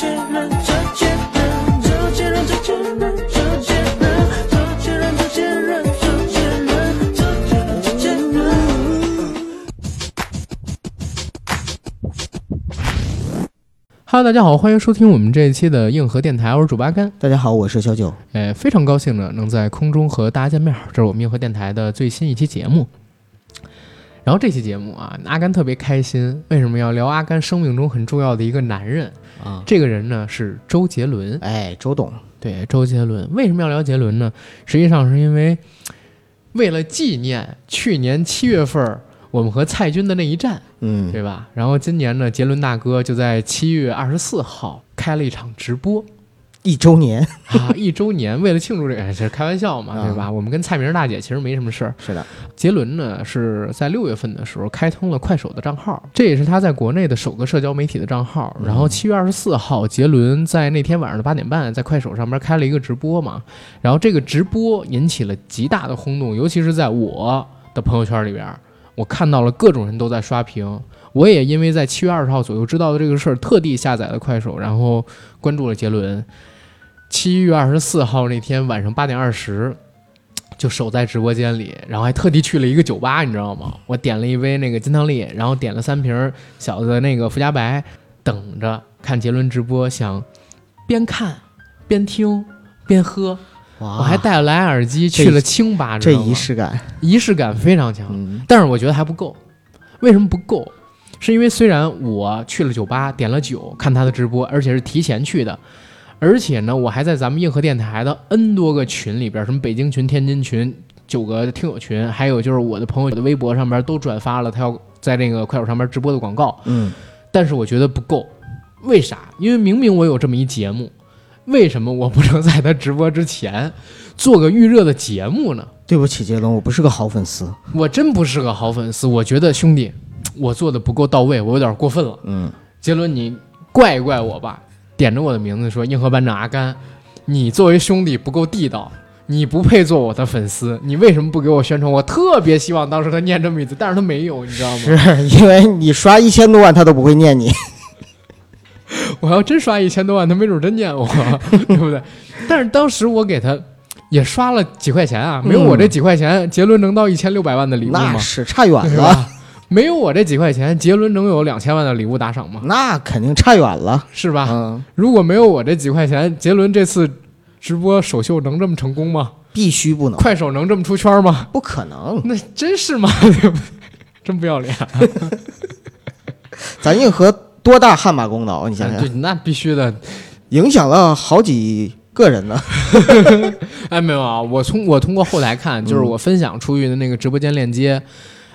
Hello，大家好，欢迎收听我们这一期的硬核电台，我是主八甘。大家好，我是小九。哎，非常高兴呢，能在空中和大家见面。这是我们硬核电台的最新一期节目。然后这期节目啊，阿甘特别开心，为什么要聊阿甘生命中很重要的一个男人？啊，这个人呢是周杰伦。哎，周董，对，周杰伦为什么要聊杰伦呢？实际上是因为为了纪念去年七月份我们和蔡军的那一战，嗯，对吧？然后今年呢，杰伦大哥就在七月二十四号开了一场直播。一周年，啊，一周年，为了庆祝这个，这是开玩笑嘛，啊对吧？我们跟蔡明大姐其实没什么事儿。是的，杰伦呢是在六月份的时候开通了快手的账号，这也是他在国内的首个社交媒体的账号。然后七月二十四号，杰伦在那天晚上的八点半在快手上面开了一个直播嘛，然后这个直播引起了极大的轰动，尤其是在我的朋友圈里边，我看到了各种人都在刷屏。我也因为在七月二十号左右知道的这个事儿，特地下载了快手，然后关注了杰伦。七月二十四号那天晚上八点二十，就守在直播间里，然后还特地去了一个酒吧，你知道吗？我点了一杯那个金汤力，然后点了三瓶小的那个福加白，等着看杰伦直播，想边看边听边喝。我还带了蓝牙耳机去了清吧，这仪式感，仪式感非常强。嗯，但是我觉得还不够。为什么不够？是因为虽然我去了酒吧点了酒看他的直播，而且是提前去的，而且呢，我还在咱们硬核电台的 N 多个群里边，什么北京群、天津群、九个听友群，还有就是我的朋友的微博上边都转发了他要在那个快手上边直播的广告。嗯，但是我觉得不够，为啥？因为明明我有这么一节目，为什么我不能在他直播之前做个预热的节目呢？对不起，杰伦，我不是个好粉丝。我真不是个好粉丝，我觉得兄弟，我做的不够到位，我有点过分了。嗯，杰伦，你怪一怪我吧，点着我的名字说硬核班长阿甘，你作为兄弟不够地道，你不配做我的粉丝，你为什么不给我宣传？我特别希望当时他念这么一次，但是他没有，你知道吗？是因为你刷一千多万，他都不会念你。我要真刷一千多万，他没准真念我，对不对？但是当时我给他也刷了几块钱啊，没有我这几块钱，杰伦能到一千六百万的礼物吗那？是差远了？没有我这几块钱，杰伦能有两千万的礼物打赏吗？那肯定差远了。是吧？嗯，如果没有我这几块钱，杰伦这次直播首秀能这么成功吗？必须不能，快手能这么出圈吗？不可能。那真是吗？真不要脸！咱硬核多大汗马功劳？你想对，想，那必须的。影响了好几个人呢。哎，没有啊，我从我通过后台看，就是我分享出去的那个直播间链接，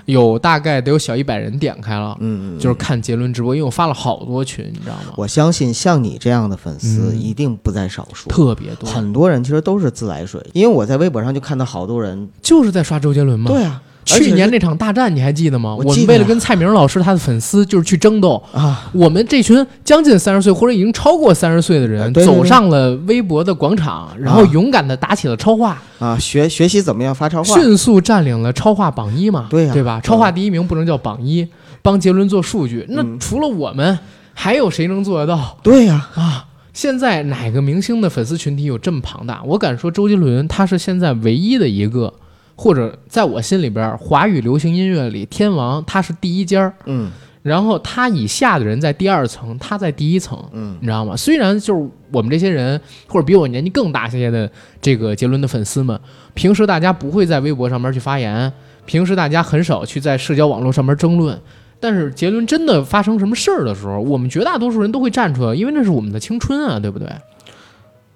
有大概得有小一百人点开了，嗯，就是看杰伦直播，因为我发了好多群，你知道吗？我相信像你这样的粉丝嗯一定不在少数。特别多，很多人其实都是自来水，因为我在微博上就看到好多人，就是在刷周杰伦嘛。对啊，去年那场大战你还记得吗？我们为了跟蔡明老师他的粉丝就是去争斗，啊，我们这群将近三十岁或者已经超过三十岁的人，走上了微博的广场，然后勇敢的打起了超话，啊，学学习怎么样发超话，迅速占领了超话榜一嘛，对呀对吧？超话第一名不能叫榜一，帮杰伦做数据。那嗯除了我们，还有谁能做得到对呀、啊？现在哪个明星的粉丝群体有这么庞大？我敢说，周杰伦他是现在唯一的一个，或者在我心里边，华语流行音乐里天王他是第一家儿，嗯然后他以下的人在第二层，他在第一层。嗯你知道吗？虽然就是我们这些人，或者比我年纪更大些的这个杰伦的粉丝们，平时大家不会在微博上面去发言，平时大家很少去在社交网络上面争论。但是杰伦真的发生什么事儿的时候，我们绝大多数人都会站出来，因为那是我们的青春啊，对不对？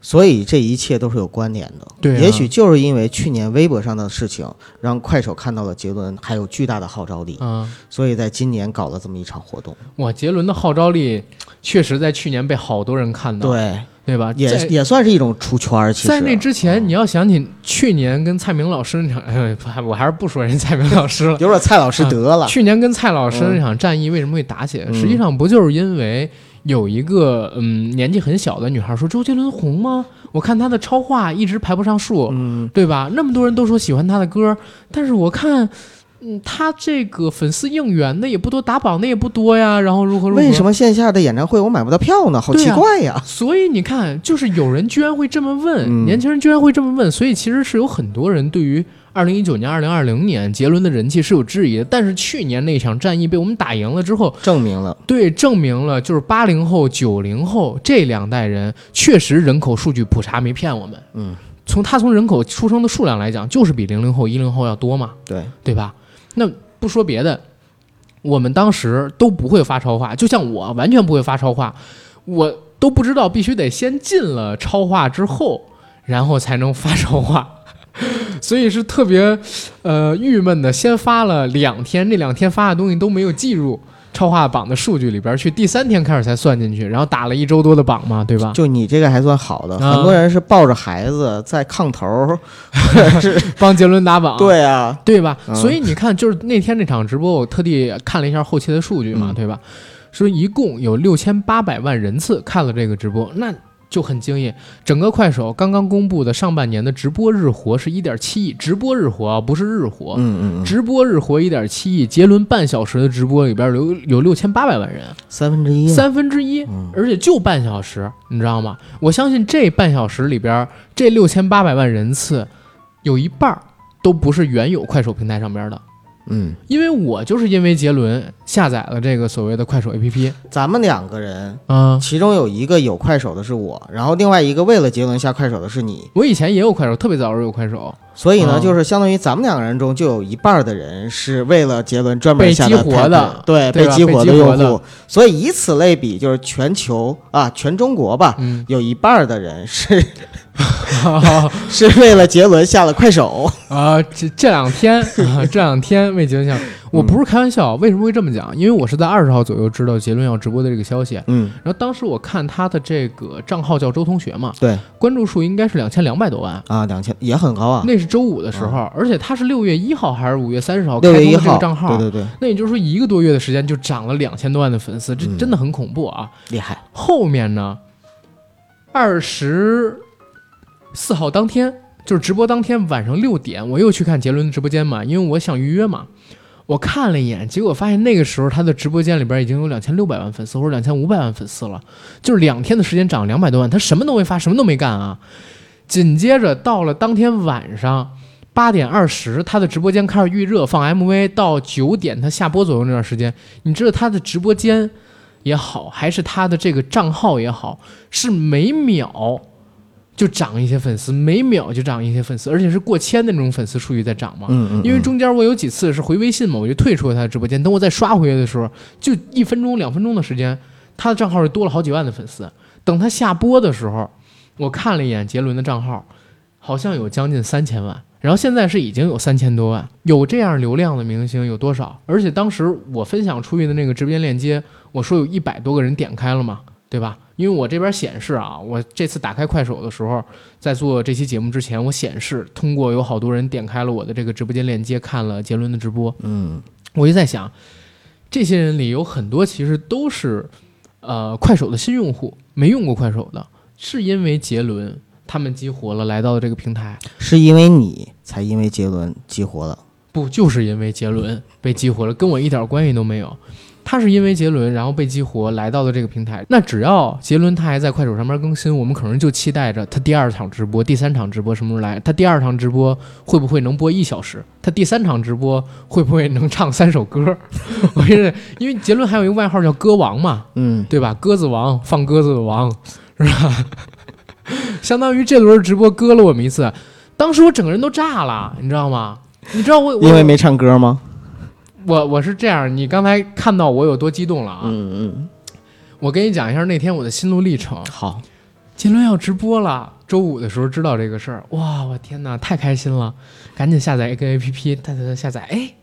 所以这一切都是有关联的。对啊也许就是因为去年微博上的事情，让快手看到了杰伦还有巨大的号召力，嗯、所以在今年搞了这么一场活动。哇，杰伦的号召力确实在去年被好多人看到，对，对吧？也也算是一种出圈儿。其实在那之前，你要想起去年跟蔡明老师那场，哎我还是不说人蔡明老师了。有点蔡老师得了。去年跟蔡老师那场战役为什么会打起来？嗯实际上不就是因为有一个嗯年纪很小的女孩说周杰伦红吗？我看他的超话一直排不上数，嗯，对吧？那么多人都说喜欢他的歌，但是我看嗯，他这个粉丝应援的也不多，打榜的也不多呀，然后如何如何？为什？么线下的演唱会我买不到票呢？好奇怪呀！所以你看，就是有人居然会这么问，嗯年轻人居然会这么问，所以其实是有很多人对于二零一九年、二零二零年杰伦的人气是有质疑的。但是去年那场战役被我们打赢了之后，证明了，对，证明了就是八零后、九零后这两代人确实人口数据普查没骗我们。嗯，从他从人口出生的数量来讲，就是比零零后、一零后要多嘛，对，对吧？那不说别的，我们当时都不会发超话，就像我完全不会发超话，我都不知道必须得先进了超话之后，然后才能发超话。所以是特别，呃，郁闷的。先发了两天，那两天发的东西都没有计入超话榜的数据里边去，第三天开始才算进去，然后打了一周多的榜嘛，对吧？就你这个还算好的，啊很多人是抱着孩子在炕头 帮杰伦打榜，对啊，对吧？嗯所以你看，就是那天那场直播，我特地看了一下后期的数据嘛，嗯对吧？说一共有六千八百万人次看了这个直播，那就很惊艳。整个快手刚刚公布的上半年的直播日活是一点七亿，直播日活啊，不是日活。嗯嗯嗯，直播日活一点七亿，杰伦半小时的直播里边有有六千八百万人，三分之一啊，三分之一，嗯而且就半小时，你知道吗？我相信这半小时里边，这六千八百万人次，有一半儿都不是原有快手平台上边的，嗯，因为我就是因为杰伦下载了这个所谓的快手 APP，咱们两个人，嗯，其中有一个有快手的是我，然后另外一个为了杰伦下快手的是你，我以前也有快手，特别早的时候有快手，所以呢，嗯就是相当于咱们两个人中就有一半的人是为了杰伦专门下的活的。对，对吧？激活的用户，所以以此类比，就是全球啊，全中国吧，嗯，有一半的人是 是为了杰伦下了快手，啊，这这两天啊，这两天为杰伦下，我不是开玩笑，为什么会这么讲？因为我是在二十号左右知道杰伦要直播的这个消息，嗯，然后当时我看他的这个账号叫周同学嘛，对关注数应该是两千两百多万。啊，两千也很高啊，那是周五的时候，而且他是六月一号还是五月三十号开通的这个账号，对对对，那也就是说一个多月的时间就涨了两千多万的粉丝，这嗯真的很恐怖啊！厉害，后面呢，二十四号当天，就是直播当天晚上六点，我又去看杰伦的直播间嘛，因为我想预约嘛。我看了一眼，结果发现那个时候他的直播间里边已经有两千六百万粉丝或者两千五百万粉丝了，就是两天的时间涨两百多万，他什么都没发，什么都没干啊。紧接着到了当天晚上八点二十，他的直播间开始预热放 MV，到九点他下播左右那段时间，你知道他的直播间也好，还是他的这个账号也好，是每秒就涨一些粉丝，每秒就涨一些粉丝，而且是过千的那种粉丝数据在涨嘛。嗯嗯，因为嗯中间我有几次是回微信嘛，我就退出了他的直播间。等我再刷回来的时候，就一分钟、两分钟的时间，他的账号是多了好几万的粉丝。等他下播的时候，我看了一眼杰伦的账号，好像有将近三千万，然后现在是已经有三千多万。有这样流量的明星有多少？而且当时我分享出去的那个直播间链接，我说有一百多个人点开了嘛，对吧？因为我这边显示啊，我这次打开快手的时候，在做这期节目之前，我显示通过有好多人点开了我的这个直播间链接，看了杰伦的直播。嗯我就在想，这些人里有很多其实都是呃快手的新用户，没用过快手的，是因为杰伦他们激活了，来到了这个平台。是因为你才因为杰伦激活了，不，就是因为杰伦被激活了，跟我一点关系都没有。他是因为杰伦，然后被激活，来到了这个平台。那只要杰伦他还在快手上面更新，我们可能就期待着他第二场直播、第三场直播什么时候来。他第二场直播会不会能播一小时？他第三场直播会不会能唱三首歌？我觉得，因为杰伦还有一个外号叫歌王嘛，嗯，对吧？鸽子王，放鸽子的王，是吧？相当于这轮直播割了我们一次，当时我整个人都炸了，你知道吗？你知道我我因为没唱歌吗？我我是这样，你刚才看到我有多激动了啊！嗯嗯，我跟你讲一下那天我的心路历程。好，杰伦要直播了，周五的时候知道这个事儿，哇，我天哪，太开心了！赶紧下载一个 APP，哒哒哒下载，哎，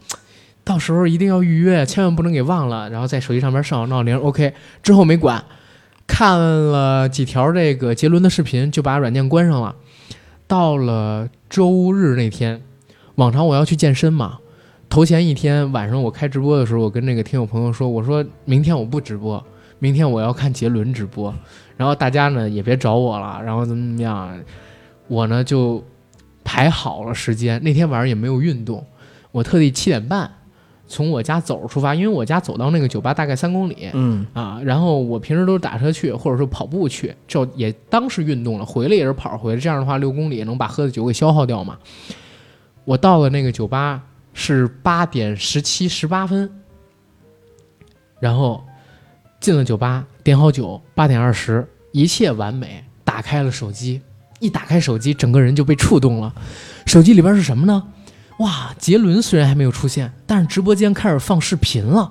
到时候一定要预约，千万不能给忘了。然后在手机上面设好闹铃，OK。之后没管，看了几条这个杰伦的视频，就把软件关上了。到了周日那天，往常我要去健身嘛，头前一天晚上我开直播的时候，我跟那个听友朋友说，我说明天我不直播，明天我要看杰伦直播。然后大家呢也别找我了，然后怎么怎么样，我呢就排好了时间。那天晚上也没有运动，我特地七点半从我家走着出发，因为我家走到那个酒吧大概三公里。嗯啊，然后我平时都是打车去，或者说跑步去，就也当是运动了。回来也是跑回来，这样的话六公里能把喝的酒给消耗掉嘛。我到了那个酒吧是八点十七十八分，然后进了酒吧，点好酒，八点二十，一切完美。打开了手机，一打开手机，整个人就被触动了。手机里边是什么呢？哇，杰伦虽然还没有出现，但是直播间开始放视频了。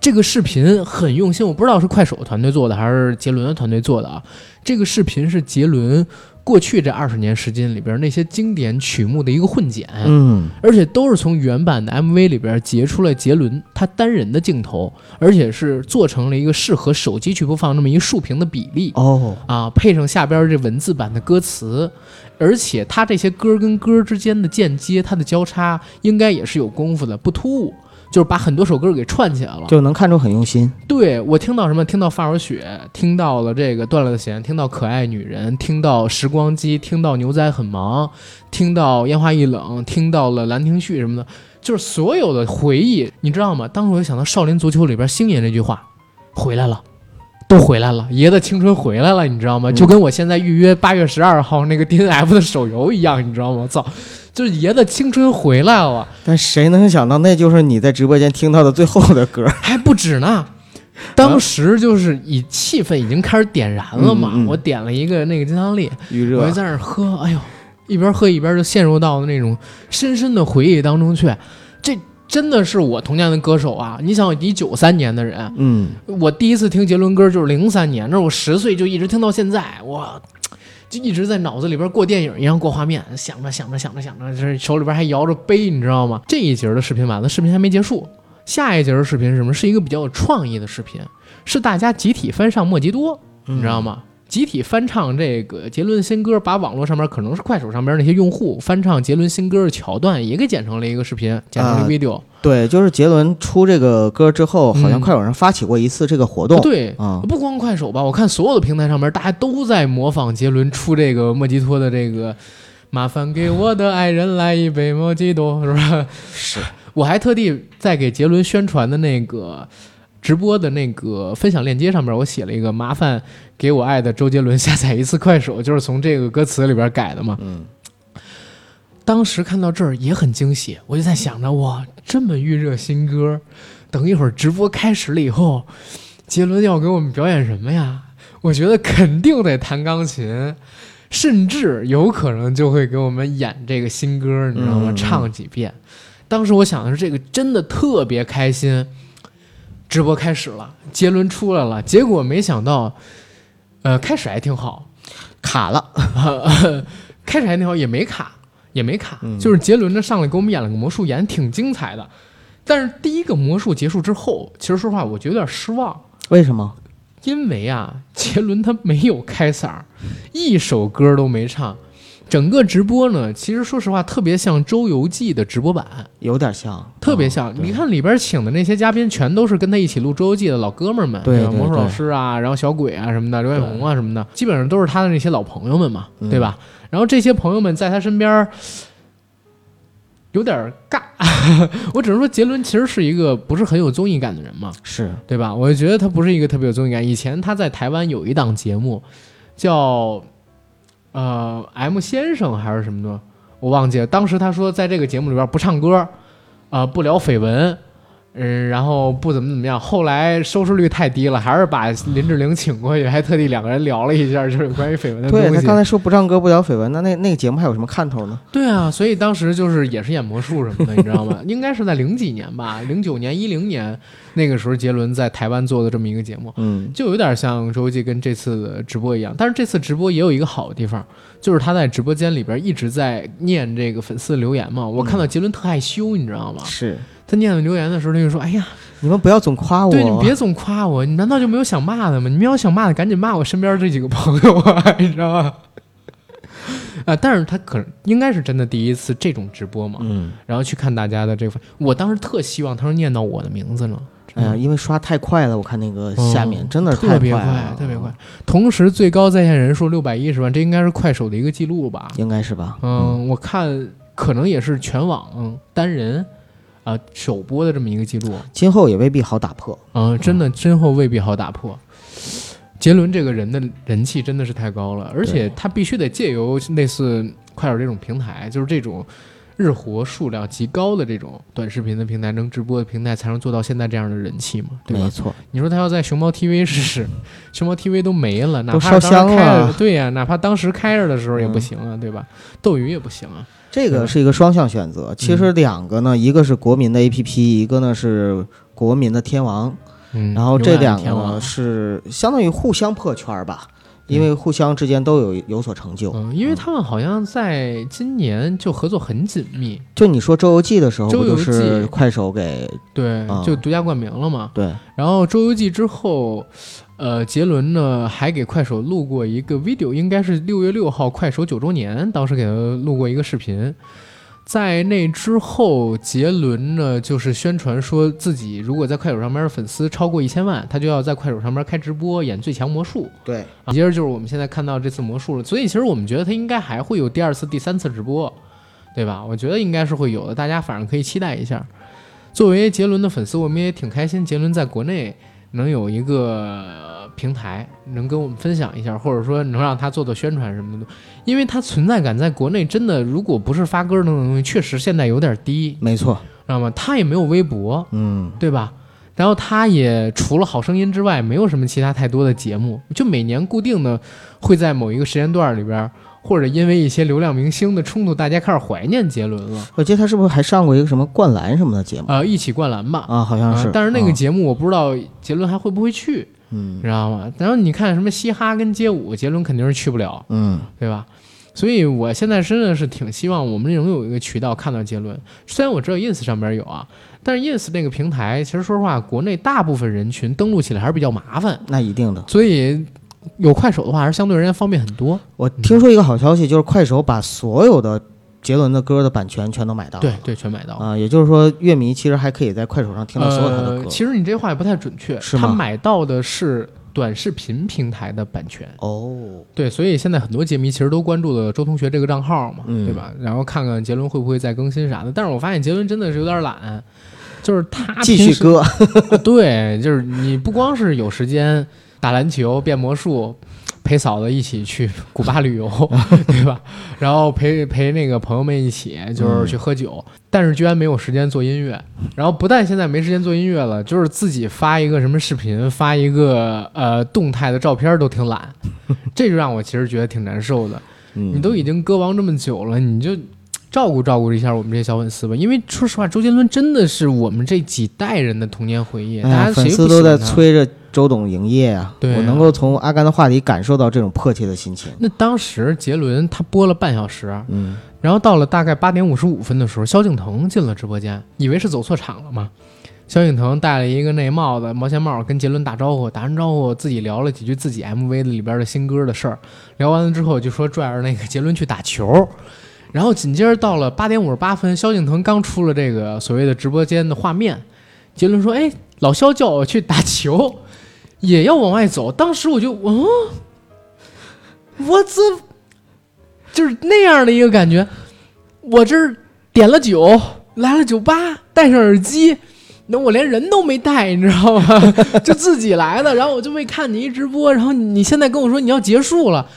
这个视频很用心，我不知道是快手团队做的还是杰伦的团队做的啊。这个视频是杰伦过去这二十年时间里边那些经典曲目的一个混剪，嗯。而且都是从原版的 MV 里边截出了杰伦他单人的镜头，而且是做成了一个适合手机去播放那么一竖屏的比例。哦，啊，配上下边这文字版的歌词，而且他这些歌跟歌之间的间接，它的交叉应该也是有功夫的，不突兀，就是把很多首歌给串起来了。就能看出很用心。对我听到什么？听到《发如雪》，听到了这个断了的弦，听到《可爱女人》，听到《时光机》，听到《牛仔很忙》，听到《烟花易冷》，听到了《兰亭序》什么的，就是所有的回忆，你知道吗？当时我就想到《少林足球》里边星爷那句话：“回来了。”都回来了，爷的青春回来了，你知道吗？嗯就跟我现在预约八月十二号那个 D N F 的手游一样，你知道吗？操，就是爷的青春回来了。但谁能想到，那就是你在直播间听到的最后的歌？还不止呢。当时就是以气氛已经开始点燃了嘛，嗯嗯嗯我点了一个那个金汤力，预热我就在那儿喝，哎呦，一边喝一边就陷入到那种深深的回忆当中去。这真的是我童年的歌手啊！你想，你九三年的人，嗯，我第一次听杰伦歌就是零三年，那我十岁就一直听到现在，我就一直在脑子里边过电影一样过画面，想着想着想着想着，这手里边还摇着杯，你知道吗？这一节的视频完了，视频还没结束，下一节的视频是什么？是一个比较有创意的视频，是大家集体翻上莫吉多，你知道吗？集体翻唱这个杰伦新歌，把网络上面可能是快手上边那些用户翻唱杰伦新歌的桥段也给剪成了一个视频，剪成了啊 video。对，就是杰伦出这个歌之后，好像嗯快手上发起过一次这个活动。对，啊，不光快手吧，我看所有的平台上面，大家都在模仿杰伦出这个莫吉托的这个“麻烦给我的爱人来一杯莫吉托”，是吧？是，我还特地在给杰伦宣传的那个直播的那个分享链接上面，我写了一个“麻烦给我爱的周杰伦下载一次快手”，就是从这个歌词里边改的嘛。嗯，当时看到这儿也很惊喜，我就在想着，哇，这么预热新歌，等一会儿直播开始了以后，杰伦要给我们表演什么呀？我觉得肯定得弹钢琴，甚至有可能就会给我们演这个新歌，你知道吗？嗯唱几遍。当时我想的是，这个真的特别开心。直播开始了，杰伦出来了，结果没想到，呃，开始还挺好，卡了。开始还挺好，也没卡，也没卡，嗯就是杰伦呢上来给我们演了个魔术，演得挺精彩的。但是第一个魔术结束之后，其实说实话，我觉得有点失望，为什么？因为啊，杰伦他没有开嗓，一首歌都没唱。整个直播呢，其实说实话，特别像《周游记》的直播版，有点像，特别像。哦你看里边请的那些嘉宾，全都是跟他一起录《周游记》的老哥们儿们，吧？对对魔术老师啊，然后小鬼啊什么的，刘远红啊什么的，基本上都是他的那些老朋友们嘛，嗯对吧？然后这些朋友们在他身边有点儿尬，我只能说杰伦其实是一个不是很有综艺感的人嘛，是，对吧？我就觉得他不是一个特别有综艺感。以前他在台湾有一档节目，叫呃 M 先生还是什么的，我忘记了。当时他说在这个节目里边不唱歌，啊、不聊绯闻，嗯，然后不怎么怎么样。后来收视率太低了，还是把林志玲请过去，还特地两个人聊了一下，就是关于绯闻的东西。对他刚才说不唱歌不聊绯闻，那那那个节目还有什么看头呢？对啊，所以当时就是也是演魔术什么的，你知道吗？应该是在零几年吧，零九年、一零年那个时候，杰伦在台湾做的这么一个节目。嗯，就有点像周记跟这次的直播一样，但是这次直播也有一个好的地方，就是他在直播间里边一直在念这个粉丝留言嘛。我看到杰伦特害羞，你知道吗？是，他念的留言的时候，他就说：“哎呀，你们不要总夸我，对你别总夸我，你难道就没有想骂的吗？你们要想骂的，赶紧骂我身边这几个朋友啊，你知道吗？”啊，但是他可能应该是真的第一次这种直播嘛，嗯，然后去看大家的这个，我当时特希望他说念到我的名字呢，哎呀，因为刷太快了，我看那个下面嗯真的是特别太快了，特别快。同时最高在线人数六百一十万，这应该是快手的一个记录吧？应该是吧？嗯，我看可能也是全网单人啊、首播的这么一个记录。今后也未必好打破。嗯，真的今后未必好打破。杰伦这个人的人气真的是太高了，而且他必须得借由类似快手这种平台，就是这种日活数量极高的这种短视频的平台，能直播的平台，才能做到现在这样的人气嘛，对吧没？错，你说他要在熊猫 TV 试试，熊猫 TV 都没了，哪都怕当时烧香开了对呀、哪怕当时开着的时候也不嗯行啊，对吧？斗鱼也不行啊，这个是一个双向选择。其实两个呢，一个是国民的 APP，一个呢是国民的天王。嗯，然后这两个呢是相当于互相破圈儿吧，因为互相之间都有有所成就。嗯，因为他们好像在今年就合作很紧密，就你说《周游记》的时候，不就周游记是快手给对，啊就独家冠名了嘛。对然后《周游记》之后，呃，杰伦呢还给快手录过一个 video，应该是六月六号快手九周年，当时给他录过一个视频。在那之后，杰伦呢就是宣传说自己如果在快手上面粉丝超过一千万，他就要在快手上面开直播演最强魔术。对，啊，接着就是我们现在看到这次魔术了，所以其实我们觉得他应该还会有第二次、第三次直播，对吧？我觉得应该是会有的，大家反正可以期待一下。作为杰伦的粉丝，我们也挺开心，杰伦在国内能有一个呃平台，能跟我们分享一下，或者说能让他做做宣传什么的，因为他存在感在国内真的，如果不是发歌那种东西，确实现在有点低，没错，知道吗？他也没有微博，嗯，对吧？然后他也除了《好声音》之外，没有什么其他太多的节目，就每年固定的会在某一个时间段里边，或者因为一些流量明星的冲突，大家开始怀念杰伦了。我记得他是不是还上过一个什么灌篮什么的节目呃，一起灌篮吧，啊？好像是，啊但是那个啊节目我不知道杰伦还会不会去，嗯你知道吗？然后你看什么嘻哈跟街舞，杰伦肯定是去不了，嗯，对吧？所以我现在真的是挺希望我们能有一个渠道看到杰伦。虽然我知道 ins 上边有啊，但是 ins 那个平台，其实说实话，国内大部分人群登录起来还是比较麻烦，那一定的。所以有快手的话，还是相对而言方便很多。我听说一个好消息，就是快手把所有的杰伦的歌的版权全都买到了。对对，全买到。啊，也就是说，乐迷其实还可以在快手上听到所有他的歌。呃，其实你这话也不太准确，是吗他买到的是短视频平台的版权。哦，对，所以现在很多杰迷其实都关注了周同学这个账号嘛，嗯对吧？然后看看杰伦会不会再更新啥的。但是我发现杰伦真的是有点懒，就是他继平时续歌，对，就是你不光是有时间打篮球、变魔术，陪嫂子一起去古巴旅游，对吧？然后陪陪那个朋友们一起就是去喝酒，但是居然没有时间做音乐。然后不但现在没时间做音乐了，就是自己发一个什么视频、发一个呃动态的照片都挺懒，这就让我其实觉得挺难受的。你你都已经歌王这么久了，你就照顾照顾一下我们这些小粉丝吧。因为说实话，周杰伦真的是我们这几代人的童年回忆，哎，大家粉丝都在。催着周董营业啊！对啊我能够从阿甘的话里感受到这种迫切的心情。那当时杰伦他播了半小时，嗯，然后到了大概八点五十五分的时候，萧敬腾进了直播间，以为是走错场了嘛。萧敬腾戴了一个那帽子毛线帽，跟杰伦打招呼，打完招呼自己聊了几句自己 MV 里边的新歌的事儿。聊完了之后就说拽着那个杰伦去打球，然后紧接着到了八点五十八分，萧敬腾刚出了这个所谓的直播间的画面，杰伦说：“哎，老萧叫我去打球，也要往外走。”当时我就，嗯，我这就是那样的一个感觉。我这点了酒，来了酒吧，戴上耳机，那我连人都没带，你知道吗？就自己来的，然后我就没看你一直播，然后你现在跟我说你要结束了，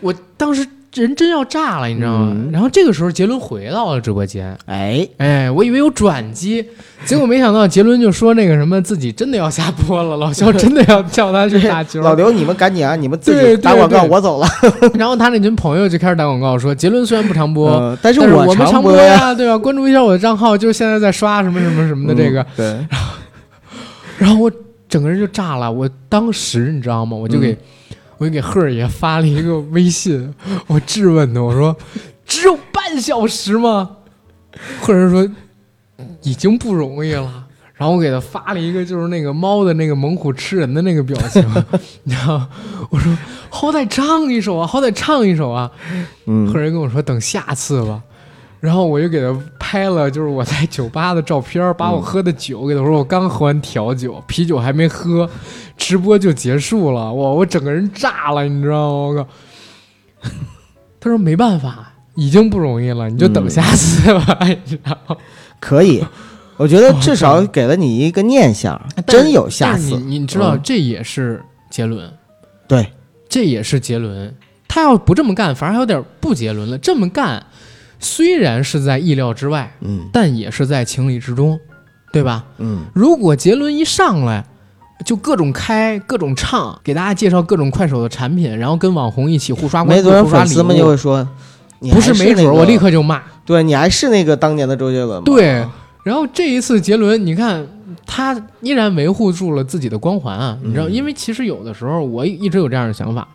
我当时人真要炸了，你知道吗？嗯然后这个时候杰伦回到了直播间，哎，哎，我以为有转机，结果没想到杰伦就说那个什么自己真的要下播了，老肖真的要叫他去打球，老刘，你们赶紧啊！你们自己打广告，我走了。然后他那群朋友就开始打广告说，杰伦虽然不常播。呃但是我们常播呀。呀，对吧？关注一下我的账号，就是现在在刷什么什么什么的这个，嗯对，然后我整个人就炸了。我当时你知道吗？我就给、嗯我就给赫儿爷发了一个微信，我质问他，我说只有半小时吗？赫儿说已经不容易了。然后我给他发了一个就是那个猫的那个猛虎吃人的那个表情，你知道？我说好歹唱一首啊，好歹唱一首啊。嗯赫，人跟我说等下次吧，然后我就给他拍了，就是我在酒吧的照片，把我喝的酒给他说，我刚喝完调酒，啤酒还没喝，直播就结束了，我我整个人炸了，你知道吗？我靠！他说没办法，已经不容易了，你就等下次吧，你知道吗？可以。我觉得至少给了你一个念想，真有下次。你你知道，嗯这也是杰伦，对，这也是杰伦。他要不这么干，反而还有点不杰伦了。这么干，虽然是在意料之外，嗯但也是在情理之中，对吧？嗯，如果杰伦一上来就各种开、各种唱，给大家介绍各种快手的产品，然后跟网红一起互刷关注、没准粉丝们就物，会说，你不还是没准儿，个我立刻就骂。对你还是那个当年的周杰伦吗？对，然后这一次杰伦，你看他依然维护住了自己的光环啊，你知道，嗯因为其实有的时候我一直有这样的想法，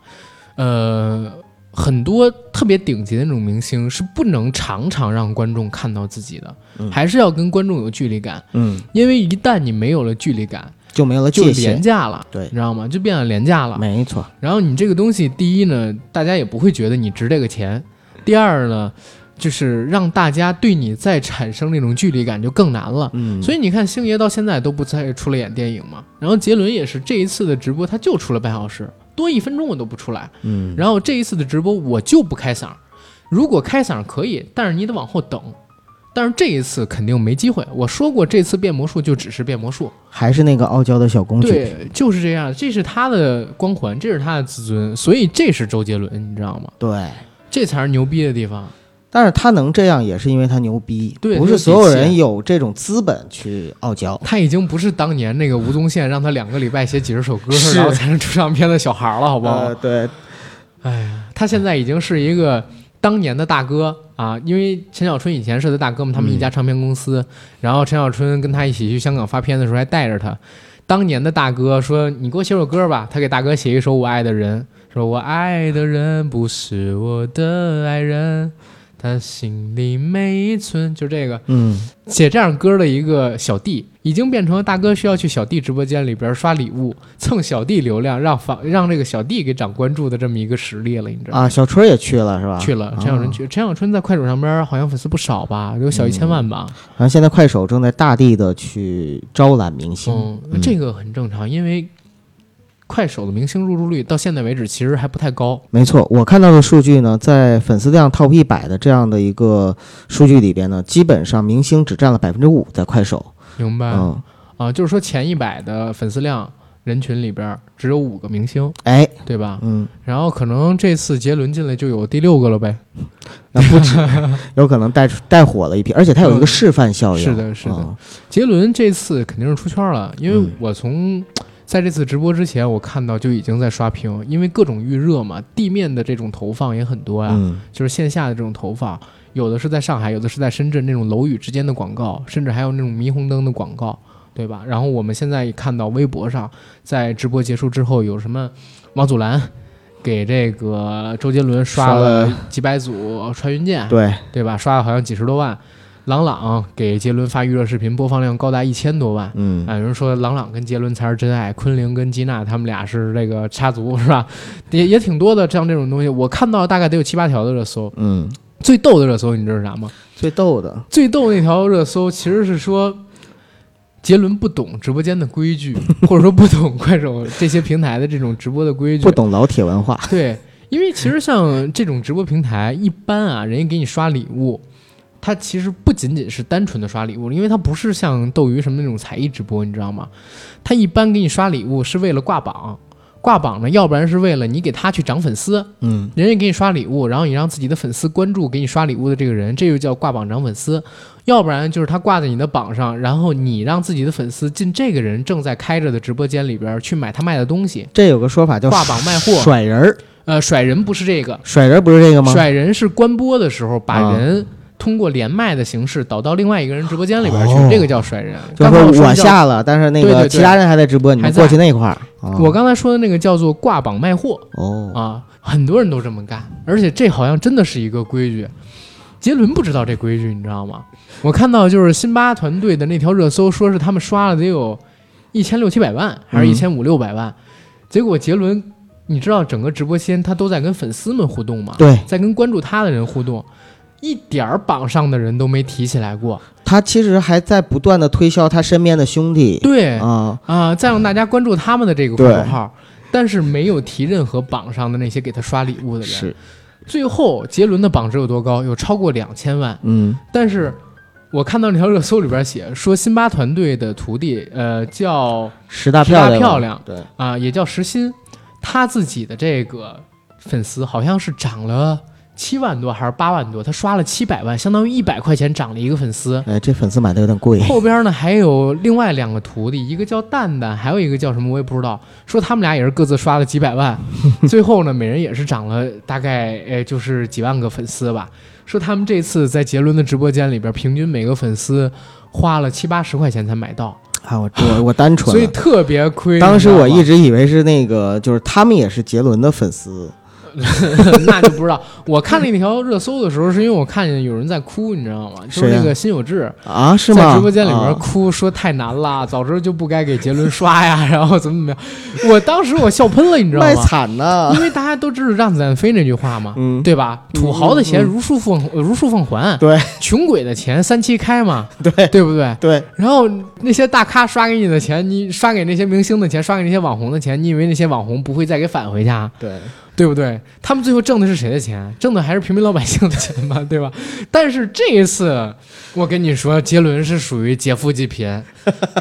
呃，很多特别顶级的那种明星是不能常常让观众看到自己的，嗯还是要跟观众有距离感，嗯，因为一旦你没有了距离感，就没有了就廉。价了，对你知道吗？就变得廉价了。没错，然后你这个东西，第一呢，大家也不会觉得你值这个钱；第二呢，就是让大家对你再产生那种距离感就更难了。嗯，所以你看，星爷到现在都不再出来演电影嘛。然后杰伦也是这一次的直播，他就出了半小时，多一分钟我都不出来。嗯，然后这一次的直播我就不开嗓，如果开嗓可以，但是你得往后等。但是这一次肯定没机会。我说过，这次变魔术就只是变魔术，还是那个傲娇的小公主。对，就是这样，这是他的光环，这是他的自尊，所以这是周杰伦，你知道吗？对，这才是牛逼的地方。但是他能这样，也是因为他牛逼，对不是所有人有这种资本去傲娇。他已经不是当年那个吴宗宪让他两个礼拜写几十首歌，然后才能出唱片的小孩了，好不好？呃，对，哎呀，他现在已经是一个当年的大哥啊，因为陈小春以前是他大哥嘛，他们一家唱片公司，然后陈小春跟他一起去香港发片的时候还带着他。当年的大哥说：“你给我写首歌吧。”他给大哥写一首《我爱的人》，说我爱的人不是我的爱人，他心里每一寸就这个。嗯，写这样歌的一个小弟，已经变成了大哥需要去小弟直播间里边刷礼物，蹭小弟流量，让房让这个小弟给涨关注的这么一个实力了，你知道吗？啊，小春也去了是吧？去了，陈小春去，陈小春在快手上边好像粉丝不少吧，有小一千万吧。然后现在快手正在大力的去招揽明星，嗯，嗯这个很正常，因为快手的明星入驻率到现在为止其实还不太高。没错，我看到的数据呢，在粉丝量 top 一百的这样的一个数据里边呢，基本上明星只占了百分之五在快手。明白、嗯，啊？就是说前一百的粉丝量人群里边只有五个明星，哎，对吧？嗯，然后可能这次杰伦进来就有第六个了呗。那不止，有可能带带火了一批，而且它有一个示范效应。是的是的嗯杰伦这次肯定是出圈了，因为嗯我从在这次直播之前，我看到就已经在刷屏，因为各种预热嘛，地面的这种投放也很多呀，嗯，就是线下的这种投放，有的是在上海，有的是在深圳那种楼宇之间的广告，甚至还有那种霓虹灯的广告，对吧？然后我们现在看到微博上，在直播结束之后，有什么王祖蓝给这个周杰伦刷了几百组穿云箭，对，对吧？刷了好像几十多万。朗朗给杰伦发预热视频，播放量高达一千多万。嗯，啊，有人说朗朗跟杰伦才是真爱，昆凌跟吉娜他们俩是这个插足，是吧？也也挺多的，像这种东西，我看到大概得有七八条的热搜。嗯，最逗的热搜，你知道是啥吗？最逗的，最逗那条热搜其实是说，杰伦不懂直播间的规矩，或者说不懂快手这些平台的这种直播的规矩，不懂老铁文化。对，因为其实像这种直播平台，一般啊，人家给你刷礼物，它其实不仅仅是单纯的刷礼物，因为它不是像斗鱼什么那种才艺直播，你知道吗？它一般给你刷礼物是为了挂榜，挂榜呢，要不然是为了你给他去涨粉丝，嗯，人家给你刷礼物，然后你让自己的粉丝关注给你刷礼物的这个人，这就叫挂榜涨粉丝。要不然就是他挂在你的榜上，然后你让自己的粉丝进这个人正在开着的直播间里边去买他卖的东西。这有个说法叫挂榜卖货甩人儿，呃，甩人不是这个，甩人不是这个吗？甩人是关播的时候把啊人通过连麦的形式导到另外一个人直播间里边去，哦这个叫甩人。就是我说下了，但是那个其他人还在直播，你们过去那块儿。哦我刚才说的那个叫做挂榜卖货哦，啊，很多人都这么干，而且这好像真的是一个规矩。杰伦不知道这规矩，你知道吗？我看到就是辛巴团队的那条热搜，说是他们刷了得有一千六七百万，还是嗯一千五六百万，结果杰伦，你知道整个直播间他都在跟粉丝们互动吗？对在跟关注他的人互动，一点儿榜上的人都没提起来过。他其实还在不断的推销他身边的兄弟。对啊，啊，再让大家关注他们的这个公众号，但是没有提任何榜上的那些给他刷礼物的人。是，最后杰伦的榜值有多高？有超过两千万。嗯，但是我看到那条热搜里边写说，辛巴团队的徒弟，呃，叫石大漂亮，漂亮对，啊、也叫石鑫，他自己的这个粉丝好像是涨了七万多还是八万多，他刷了七百万，相当于一百块钱涨了一个粉丝。哎，这粉丝买的有点贵，后边呢还有另外两个徒弟，一个叫蛋蛋，还有一个叫什么我也不知道。说他们俩也是各自刷了几百万，最后呢每人也是涨了大概呃就是几万个粉丝吧。说他们这次在杰伦的直播间里边，平均每个粉丝花了七八十块钱才买到，啊，我我我单纯所以。特别亏。当时我一直直以为是那个，就是他们也是杰伦的粉丝，那就不知道。我看那条热搜的时候，是因为我看见有人在哭，你知道吗？就是那个辛有志。啊，是吗？在直播间里面啊哭说太难了，早知道就不该给杰伦刷呀，然后怎么怎么样。我当时我笑喷了，你知道卖吗？惨呢因。为大家都知道让子弹飞那句话嘛，嗯，对吧？土豪的钱嗯如数奉如数奉还，对穷鬼的钱三七开嘛，对对不对？对，然后那些大咖刷给你的钱，你刷给那些明星的钱，刷给那些网红的钱，你以为那些网红不会再给返回去啊？对，对不对？他们最后挣的是谁的钱？挣的还是平民老百姓的钱吧，对吧？但是这一次，我跟你说，杰伦是属于劫富济贫，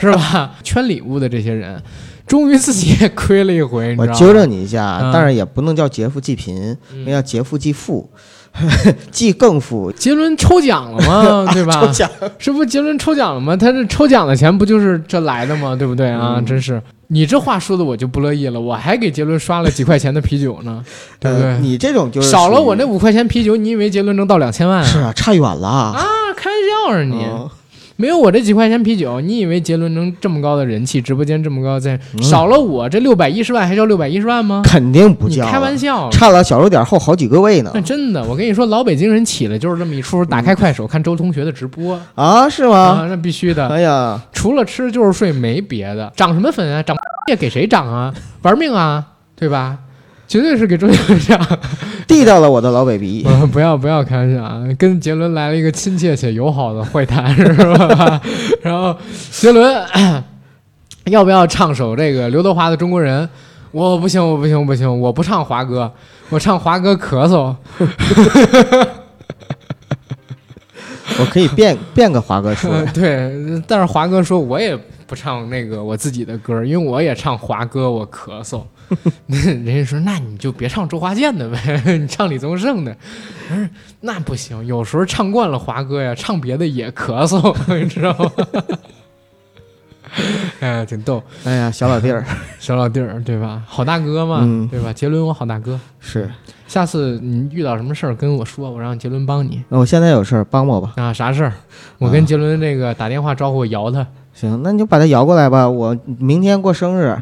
是吧？圈礼物的这些人，终于自己也亏了一回，你知道吗？我纠正你一下，嗯但是也不能叫劫富济贫，嗯那叫劫富济富，济更富。杰伦抽奖了吗？对吧？抽奖是不杰伦抽奖了吗？他这抽奖的钱不就是这来的吗？对不对啊？嗯真是你这话说的我就不乐意了，我还给杰伦刷了几块钱的啤酒呢，对不对？呃你这种就是少了我那五块钱啤酒，你以为杰伦能到两千万啊？是啊，差远了啊，开玩笑啊你！嗯没有我这几块钱啤酒，你以为杰伦能这么高的人气，直播间这么高，在嗯少了我这六百一十万还叫六百一十万吗？肯定不你叫，开玩笑。差了小数点后好几个位呢那真的，我跟你说，老北京人起来就是这么一出。打开快手看周同学的直播啊？是啊，吗？那必须的。哎呀，除了吃就是睡，没别的。涨什么粉啊？涨 也给谁涨啊？玩命啊，对吧？绝对是给周杰伦唱。地道了我的老 baby。呃不要不要开玩笑啊！跟杰伦来了一个亲切且友好的会谈，是吧？然后杰伦 要不要唱首这个刘德华的《中国人》？我不行，我不行，不行，我不唱华哥，我唱华哥咳嗽。我可以变变个华哥出呃来。对，但是华哥说我也不唱那个我自己的歌，因为我也唱华哥，我咳嗽。人家说那你就别唱周华健的呗，你唱李宗盛的。我说那不行，有时候唱惯了华哥呀，唱别的也咳嗽，你知道吗？哎呀，挺逗，哎呀，小老弟儿小老弟儿对吧？好大哥嘛，嗯对吧？杰伦，我好大哥。是。下次你遇到什么事儿跟我说，我让杰伦帮你那我现在有事儿，帮我吧。啊。啥事儿？我跟杰伦这个打电话招呼我摇他。行，那你就把他摇过来吧。我明天过生日，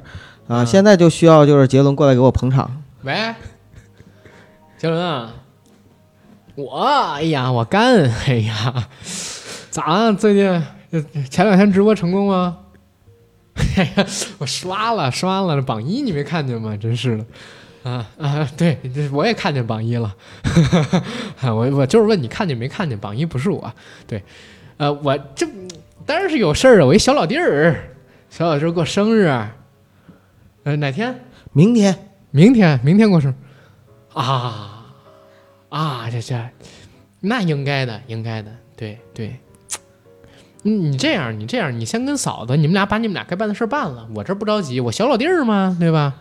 啊，嗯现在就需要就是杰伦过来给我捧场。喂，杰伦啊，我哎呀，我干，哎呀，咋了？最近呃前两天直播成功吗？哎呀，我刷了刷了，榜一你没看见吗？真是的。啊啊，对，这我也看见榜一了。啊 我我就是问你看见没看见？榜一不是我，对，呃，我这当然是有事儿啊。我一小老弟儿，小老弟儿过生日，呃，哪天？明天明天，明天过生日啊啊！这这，那应该的，应该的，对对。你，你这样，你这样，你先跟嫂子，你们俩把你们俩该办的事儿办了。我这不着急，我小老弟儿嘛，对吧？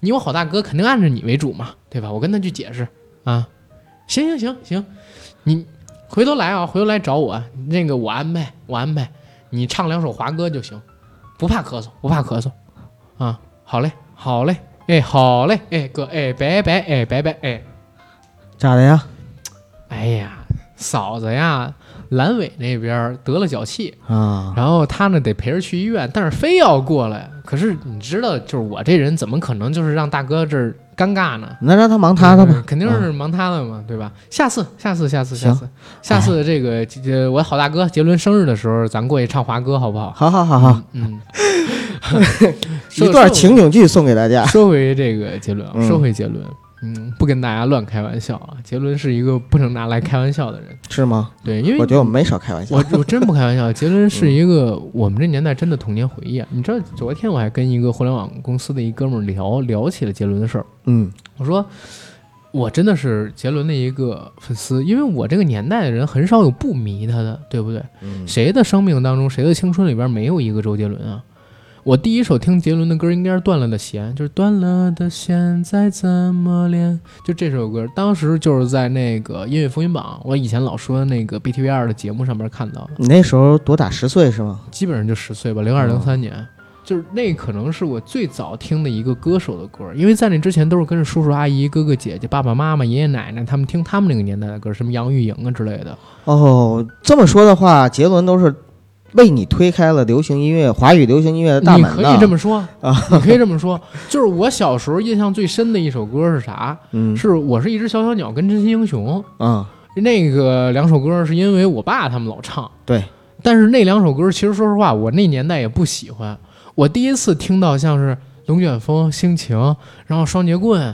你我好大哥，肯定按着你为主嘛，对吧？我跟他去解释啊。行行行行，你回头来啊，回头来找我，那个我安排，我安排，你唱两首华歌就行，不怕咳嗽，不怕咳嗽啊。好嘞，好嘞。哎，好嘞，哎哥，哎，拜拜，哎，拜拜，哎，咋的呀？哎呀，嫂子呀，阑尾那边得了脚气，啊，然后她呢得陪着去医院，但是非要过来。可是你知道，就是我这人怎么可能就是让大哥这儿尴尬呢？那让他忙他的吧嗯。肯定是忙他的嘛，对吧？下次，下次，下次，下次，下次这个这我好大哥杰伦生日的时候，咱过去唱华歌好不好？好好好好，嗯，一段情景剧送给大家。说回这个杰伦啊，嗯说回杰伦，嗯，不跟大家乱开玩笑啊。杰伦是一个不能拿来开玩笑的人，是吗？对，因为我觉得我们没少开玩笑。我我真不开玩笑，杰伦是一个我们这年代真的童年回忆啊。你知道，昨天我还跟一个互联网公司的一哥们儿聊聊起了杰伦的事儿。嗯我说，我真的是杰伦的一个粉丝，因为我这个年代的人很少有不迷他的，对不对？嗯谁的生命当中，谁的青春里边没有一个周杰伦啊？我第一首听杰伦的歌应该是《断了的弦》，就是断了的弦再怎么连，就这首歌，当时就是在那个音乐风云榜，我以前老说那个 BTV 二的节目上面看到的，你那时候多大？十岁是吗？基本上就十岁吧，零二零三年。就是那可能是我最早听的一个歌手的歌，因为在那之前都是跟着叔叔阿姨、哥哥姐姐、爸爸妈妈、爷爷奶奶他们听他们那个年代的歌，什么杨钰莹啊之类的。哦，这么说的话，杰伦都是为你推开了流行音乐、华语流行音乐的大你门你。可以这么说啊，你可以这么说。就是我小时候印象最深的一首歌是啥？嗯是我是一只小小鸟跟真心英雄啊，那个两首歌，是因为我爸他们老唱。对，但是那两首歌其实说实话，我那年代也不喜欢。我第一次听到像是《龙卷风》《心情》，然后《双截棍》。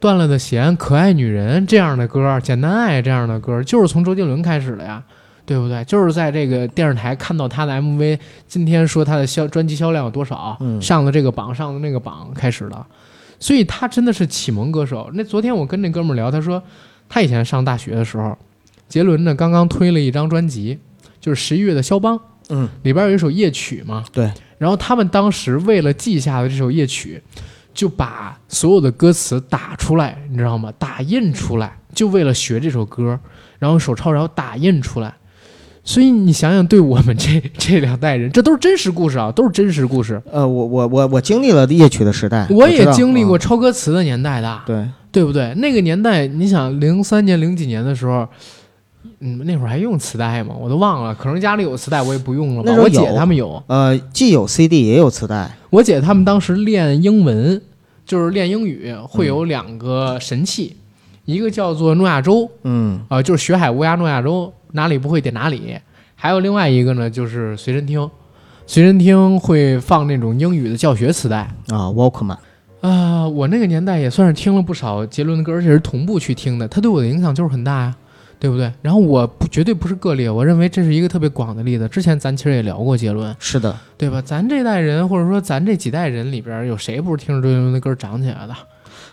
断了的弦、可爱女人这样的歌，简单爱这样的歌，就是从周杰伦开始的呀，对不对？就是在这个电视台看到他的 MV，今天说他的销专辑销量有多少，嗯上了这个榜，上了那个榜开始的，所以他真的是启蒙歌手。那昨天我跟那哥们聊，他说他以前上大学的时候，杰伦呢刚刚推了一张专辑，就是十一月的肖邦，嗯，里边有一首夜曲嘛，对，然后他们当时为了记下的这首夜曲，就把所有的歌词打出来，你知道吗？打印出来，就为了学这首歌，然后手抄，然后打印出来。所以你想想，对我们这 这两代人，这都是真实故事啊，都是真实故事。呃，我我我我经历了夜曲的时代，我也经历过嗯抄歌词的年代的，对，对不对？那个年代，你想零三年、零几年的时候，嗯，那会儿还用磁带吗？我都忘了，可能家里有磁带，我也不用了吧。我姐有他们有，呃，既有 CD 也有磁带，我姐他们当时练英文，就是练英语，会有两个神器，一个叫做诺亚舟，嗯啊、就是学海无涯诺亚舟，哪里不会点哪里。还有另外一个呢，就是随身听，随身听会放那种英语的教学磁带。啊，Walkman，啊、我那个年代也算是听了不少杰伦的歌，而且是同步去听的，他对我的影响就是很大呀，对不对？然后我不绝对不是个例，我认为这是一个特别广的例子。之前咱其实也聊过杰伦，是的，对吧？咱这代人或者说咱这几代人里边，有谁不是听着周杰伦的歌长起来的？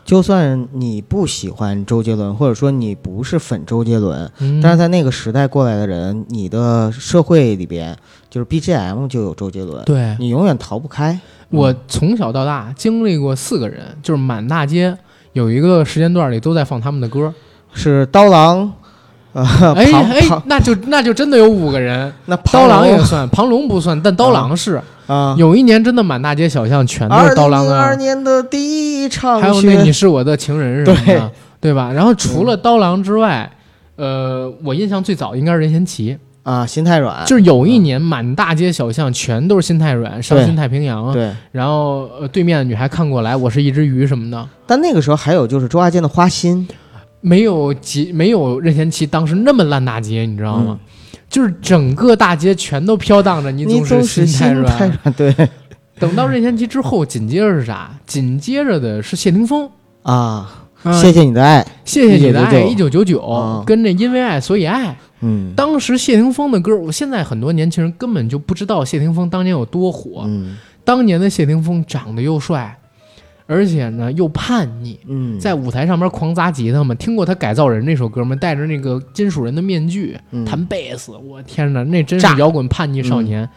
就算你不喜欢周杰伦，或者说你不是粉周杰伦，嗯，但是在那个时代过来的人，你的社会里边就是 BGM 就有周杰伦，对你永远逃不开。我从小到大经历过四个人，就是满大街有一个时间段里都在放他们的歌。是刀郎，呃，哎庞哎，那就那就真的有五个人，那刀郎也算，庞龙不算，但刀郎是。啊，有一年真的满大街小巷全都是刀郎零零二的，年的第一场还有那你，是我的情人什么的，对吧？然后除了刀郎之外，呃，我印象最早应该是任贤齐，啊，心太软，就是有一年满大街小巷全都是心太软、伤心太平洋，对。然后呃对面的女孩看过来，我是一只鱼什么的，但那个时候还有就是周华健的《花心》，没有几没有任贤齐当时那么烂大街，你知道吗？就是整个大街全都飘荡着你总总是心太软。对等到任贤齐之后，紧接着是啥？紧接着的是谢霆锋。啊，啊谢谢你的爱，谢谢你的爱，一九九九啊，跟着因为爱所以爱。嗯当时谢霆锋的歌，我现在很多年轻人根本就不知道谢霆锋当年有多火。嗯当年的谢霆锋长得又帅，而且呢又叛逆，嗯，在舞台上面狂砸吉他嘛。听过他改造人那首歌吗？戴着那个金属人的面具嗯弹贝斯，我天哪，那真是摇滚叛逆少年。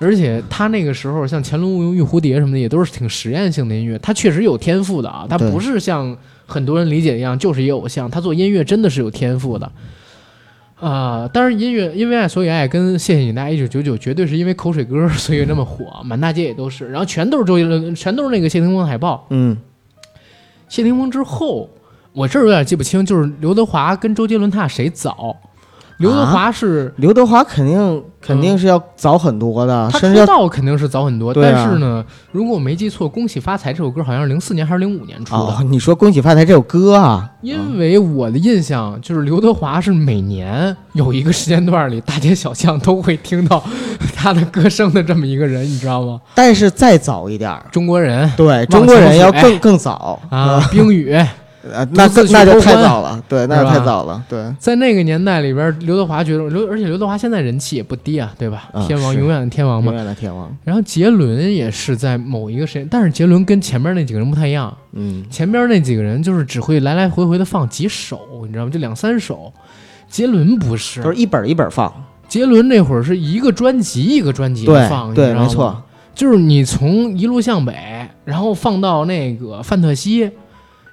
而且他那个时候像《乾隆无用玉蝴蝶》什么的，也都是挺实验性的音乐。他确实有天赋的啊，他不是像很多人理解一样，就是一个偶像。他做音乐真的是有天赋的。啊、当然，音乐因为爱所以爱跟谢谢你的爱一九九九绝对是因为口水歌所以那么火，满大街也都是，然后全都是周杰伦，全都是那个谢霆锋的海报。嗯谢霆锋之后，我这儿有点记不清，就是刘德华跟周杰伦他俩谁早？刘德华是、刘德华肯定肯定是要早很多的，他出道肯定是早很多，但是呢，如果我没记错，《恭喜发财》这首歌好像是零四年还是零五年出的。哦，你说《恭喜发财》这首歌啊，因为我的印象就是刘德华是每年有一个时间段里，大街小巷都会听到他的歌声的这么一个人，你知道吗？但是再早一点，中国人。对中国人要更更早。啊，冰雨，呃，那那就太早了，对，那就太早了，对，在那个年代里边，刘德华觉得刘，而且刘德华现在人气也不低啊，对吧？天王永远的天王嘛永。远的天王，然后杰伦也是在某一个时间，但是杰伦跟前面那几个人不太一样，嗯，前边那几个人就是只会来来回回的放几首，你知道吗？就两三首。杰伦不是，都是一本儿一本儿放，杰伦那会儿是一个专辑一个专辑的对放，你对，没错，就是你从一路向北，然后放到那个范特西，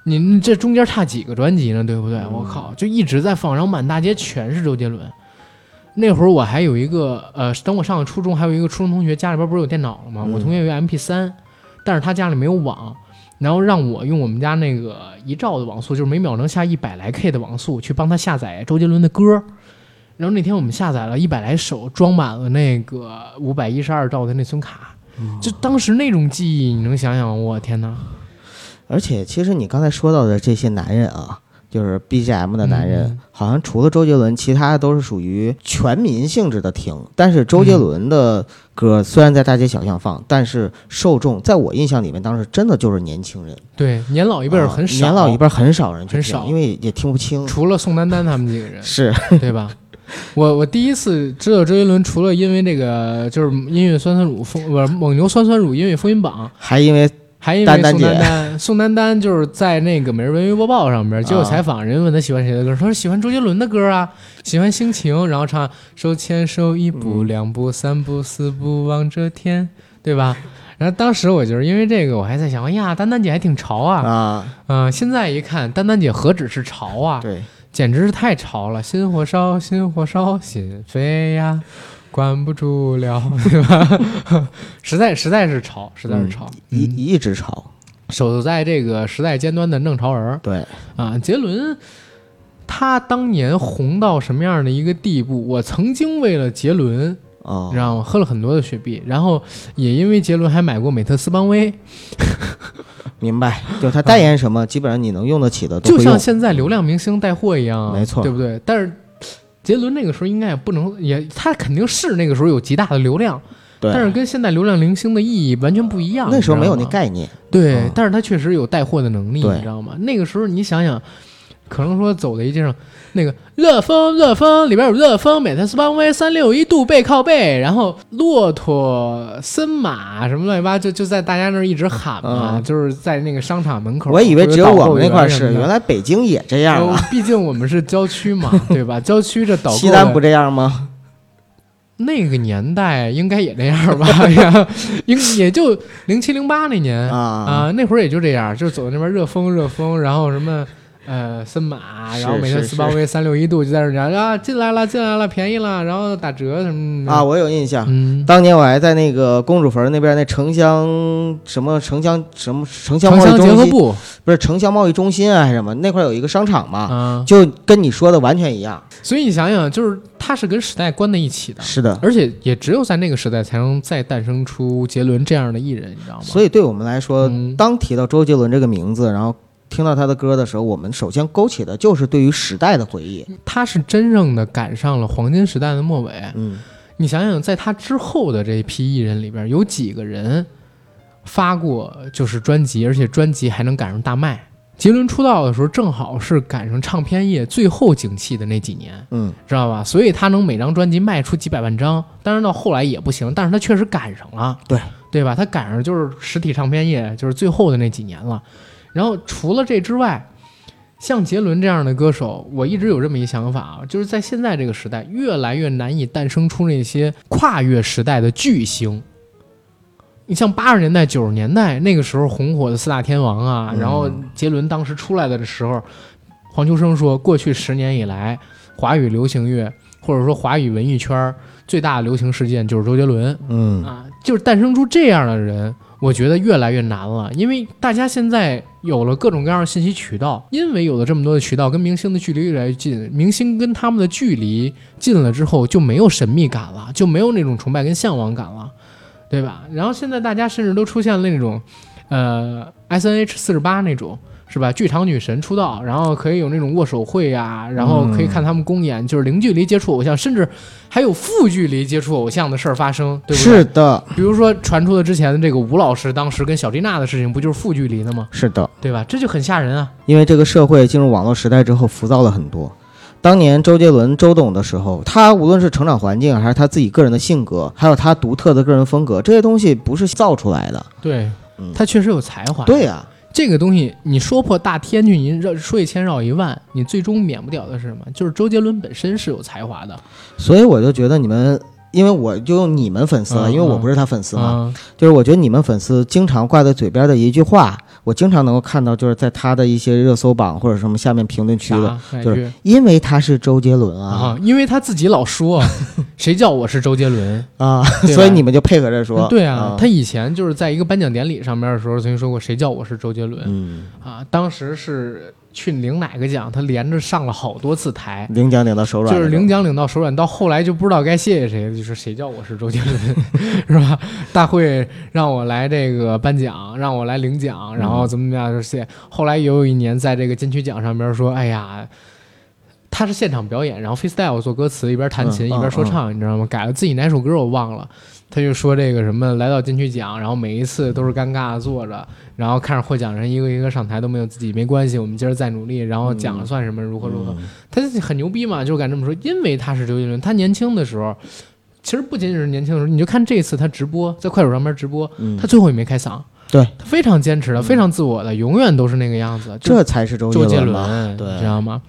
你这中间差几个专辑呢？对不对？嗯我靠，就一直在放，然后满大街全是周杰伦。那会儿我还有一个呃，等我上了初中，还有一个初中同学家里边不是有电脑了吗？嗯我同学有一个 MP 三但是他家里没有网，然后让我用我们家那个一兆的网速，就是每秒能下一百来 K 的网速，去帮他下载周杰伦的歌。然后那天我们下载了一百来首，装满了那个五百一十二兆的内存卡。就当时那种记忆，你能想想？我天哪！而且其实你刚才说到的这些男人啊，就是 BGM 的男人，嗯好像除了周杰伦，其他都是属于全民性质的听。但是周杰伦的歌虽然在大街小巷放，但是受众在我印象里面，当时真的就是年轻人，对，年老一辈儿啊很少，年老一辈儿很少人去听很少因为也听不清。除了宋丹丹他们几个人，是，对吧？我我第一次知道周杰伦，除了因为这个就是音乐酸酸乳风不是蒙牛酸酸乳音乐风云榜，还因为还因为宋丹丹 宋丹丹就是在那个每日文娱播报上边接受采访，人问他喜欢谁的歌，他说喜欢周杰伦的歌啊，喜欢心情，然后唱手牵手一步嗯两步三步四步望着天，对吧？然后当时我就是因为这个，我还在想，哎呀，丹丹姐还挺潮啊，啊，嗯、现在一看，丹丹姐何止是潮啊，对，简直是太潮了！心火烧，心火烧，心飞呀，关不住了，对吧？实在实在是潮，实在是潮，一嗯一直吵，守在这个时代尖端的弄潮儿对，啊！杰伦，他当年红到什么样的一个地步？我曾经为了杰伦，啊你知，道吗？喝了很多的雪碧，然后也因为杰伦还买过美特斯邦威，明白，就他代言什么，基本上你能用得起的都就像。现在流量明星带货一样，没错对不对？但是杰伦那个时候应该也不能，也他肯定是那个时候有极大的流量，对，但是跟现在流量明星的意义完全不一样。那时候没有那概念，对，嗯但是他确实有带货的能力，你知道吗？那个时候你想想，可能说走在一街上，那个乐风乐风里边有乐风、美特斯邦威、三六一度背靠背，然后骆驼、森马什么乱七八，就就在大家那儿一直喊嘛，嗯就是在那个商场门口。我以为只有我们那块儿是，原来北京也这样。毕竟我们是郊区嘛，对吧？郊区这导购西单不这样吗？那个年代应该也这样吧？应也就零七零八那年啊啊，那会儿也就这样，就是走那边热风热风，然后什么呃森马，然后美特是斯邦威三六一度就在那讲啊进来了进来了便宜了，然后打折什么的啊，，我有印象。嗯，当年我还在那个公主坟那边那城乡什么城乡什么城乡贸易中心，不是城乡贸易中心啊还是什么？那块儿有一个商场嘛，啊，就跟你说的完全一样。所以你想想，就是它是跟时代关在一起的。是的，而且也只有在那个时代，才能再诞生出杰伦这样的艺人，你知道吗？所以对我们来说，嗯当提到周杰伦这个名字，然后听到他的歌的时候，我们首先勾起的就是对于时代的回忆。他是真正的赶上了黄金时代的末尾。嗯，你想想，在他之后的这一批艺人里边，有几个人发过就是专辑，而且专辑还能赶上大卖？杰伦出道的时候，正好是赶上唱片业最后景气的那几年，嗯，知道吧？所以他能每张专辑卖出几百万张。当然到后来也不行，但是他确实赶上了，对对吧？他赶上就是实体唱片业就是最后的那几年了。然后除了这之外，像杰伦这样的歌手，我一直有这么一想法啊，就是在现在这个时代，越来越难以诞生出那些跨越时代的巨星。你像八十年代、九十年代那个时候红火的四大天王啊，嗯。然后杰伦当时出来的时候，黄秋生说，过去十年以来，华语流行乐或者说华语文艺圈最大的流行事件就是周杰伦。嗯，啊，就是诞生出这样的人，我觉得越来越难了，因为大家现在有了各种各样的信息渠道，因为有了这么多的渠道，跟明星的距离越来越近，明星跟他们的距离近了之后，就没有神秘感了，就没有那种崇拜跟向往感了，对吧？然后现在大家甚至都出现了那种，呃，S N H 四十八那种是吧？剧场女神出道，然后可以有那种握手会呀、然后可以看他们公演，就是零距离接触偶像，甚至还有负距离接触偶像的事儿发生，对不对？是的，比如说传出的之前的这个吴老师当时跟小丽娜的事情，不就是负距离的吗？是的，对吧？这就很吓人啊！因为这个社会进入网络时代之后，浮躁了很多。当年周杰伦周董的时候，他无论是成长环境，还是他自己个人的性格，还有他独特的个人风格，这些东西不是造出来的。对嗯他确实有才华。对呀、这个东西，你说破大天去，你绕说一千绕一万，你最终免不了的是什么？就是周杰伦本身是有才华的。所以我就觉得你们，因为我就用你们粉丝了，嗯因为我不是他粉丝嘛，啊，就是我觉得你们粉丝经常挂在嘴边的一句话，我经常能够看到，就是在他的一些热搜榜或者什么下面评论区的，就是因为他是周杰伦啊。啊，因为他自己老说，谁叫我是周杰伦？啊，所以你们就配合着说，对啊，他以前就是在一个颁奖典礼上面的时候，曾经说过，谁叫我是周杰伦？嗯，啊？当时是去领哪个奖，他连着上了好多次台。领奖领到手软，就是领奖领到手软，到后来就不知道该谢谢谁了，就是谁叫我是周杰伦，是吧？大会让我来这个颁奖，让我来领奖，然后怎么怎么样，就是谢。后来也有一年在这个金曲奖上边说，哎呀，他是现场表演，然后 freestyle 做歌词，一边弹琴嗯一边说唱，你知道吗？改了自己哪首歌我忘了。他就说这个什么来到金曲奖，然后每一次都是尴尬的坐着，然后看着获奖人一个一个上台都没有自己，没关系，我们今儿再努力，然后奖算什么，如何如何。嗯他就很牛逼嘛，就敢这么说，因为他是周杰伦，他年轻的时候，其实不仅仅是年轻的时候，你就看这次他直播在快手上面直播，嗯他最后也没开嗓，对他非常坚持的，非常自我的，永远都是那个样子，这才是周周杰伦嘛，伦，对你知道吗？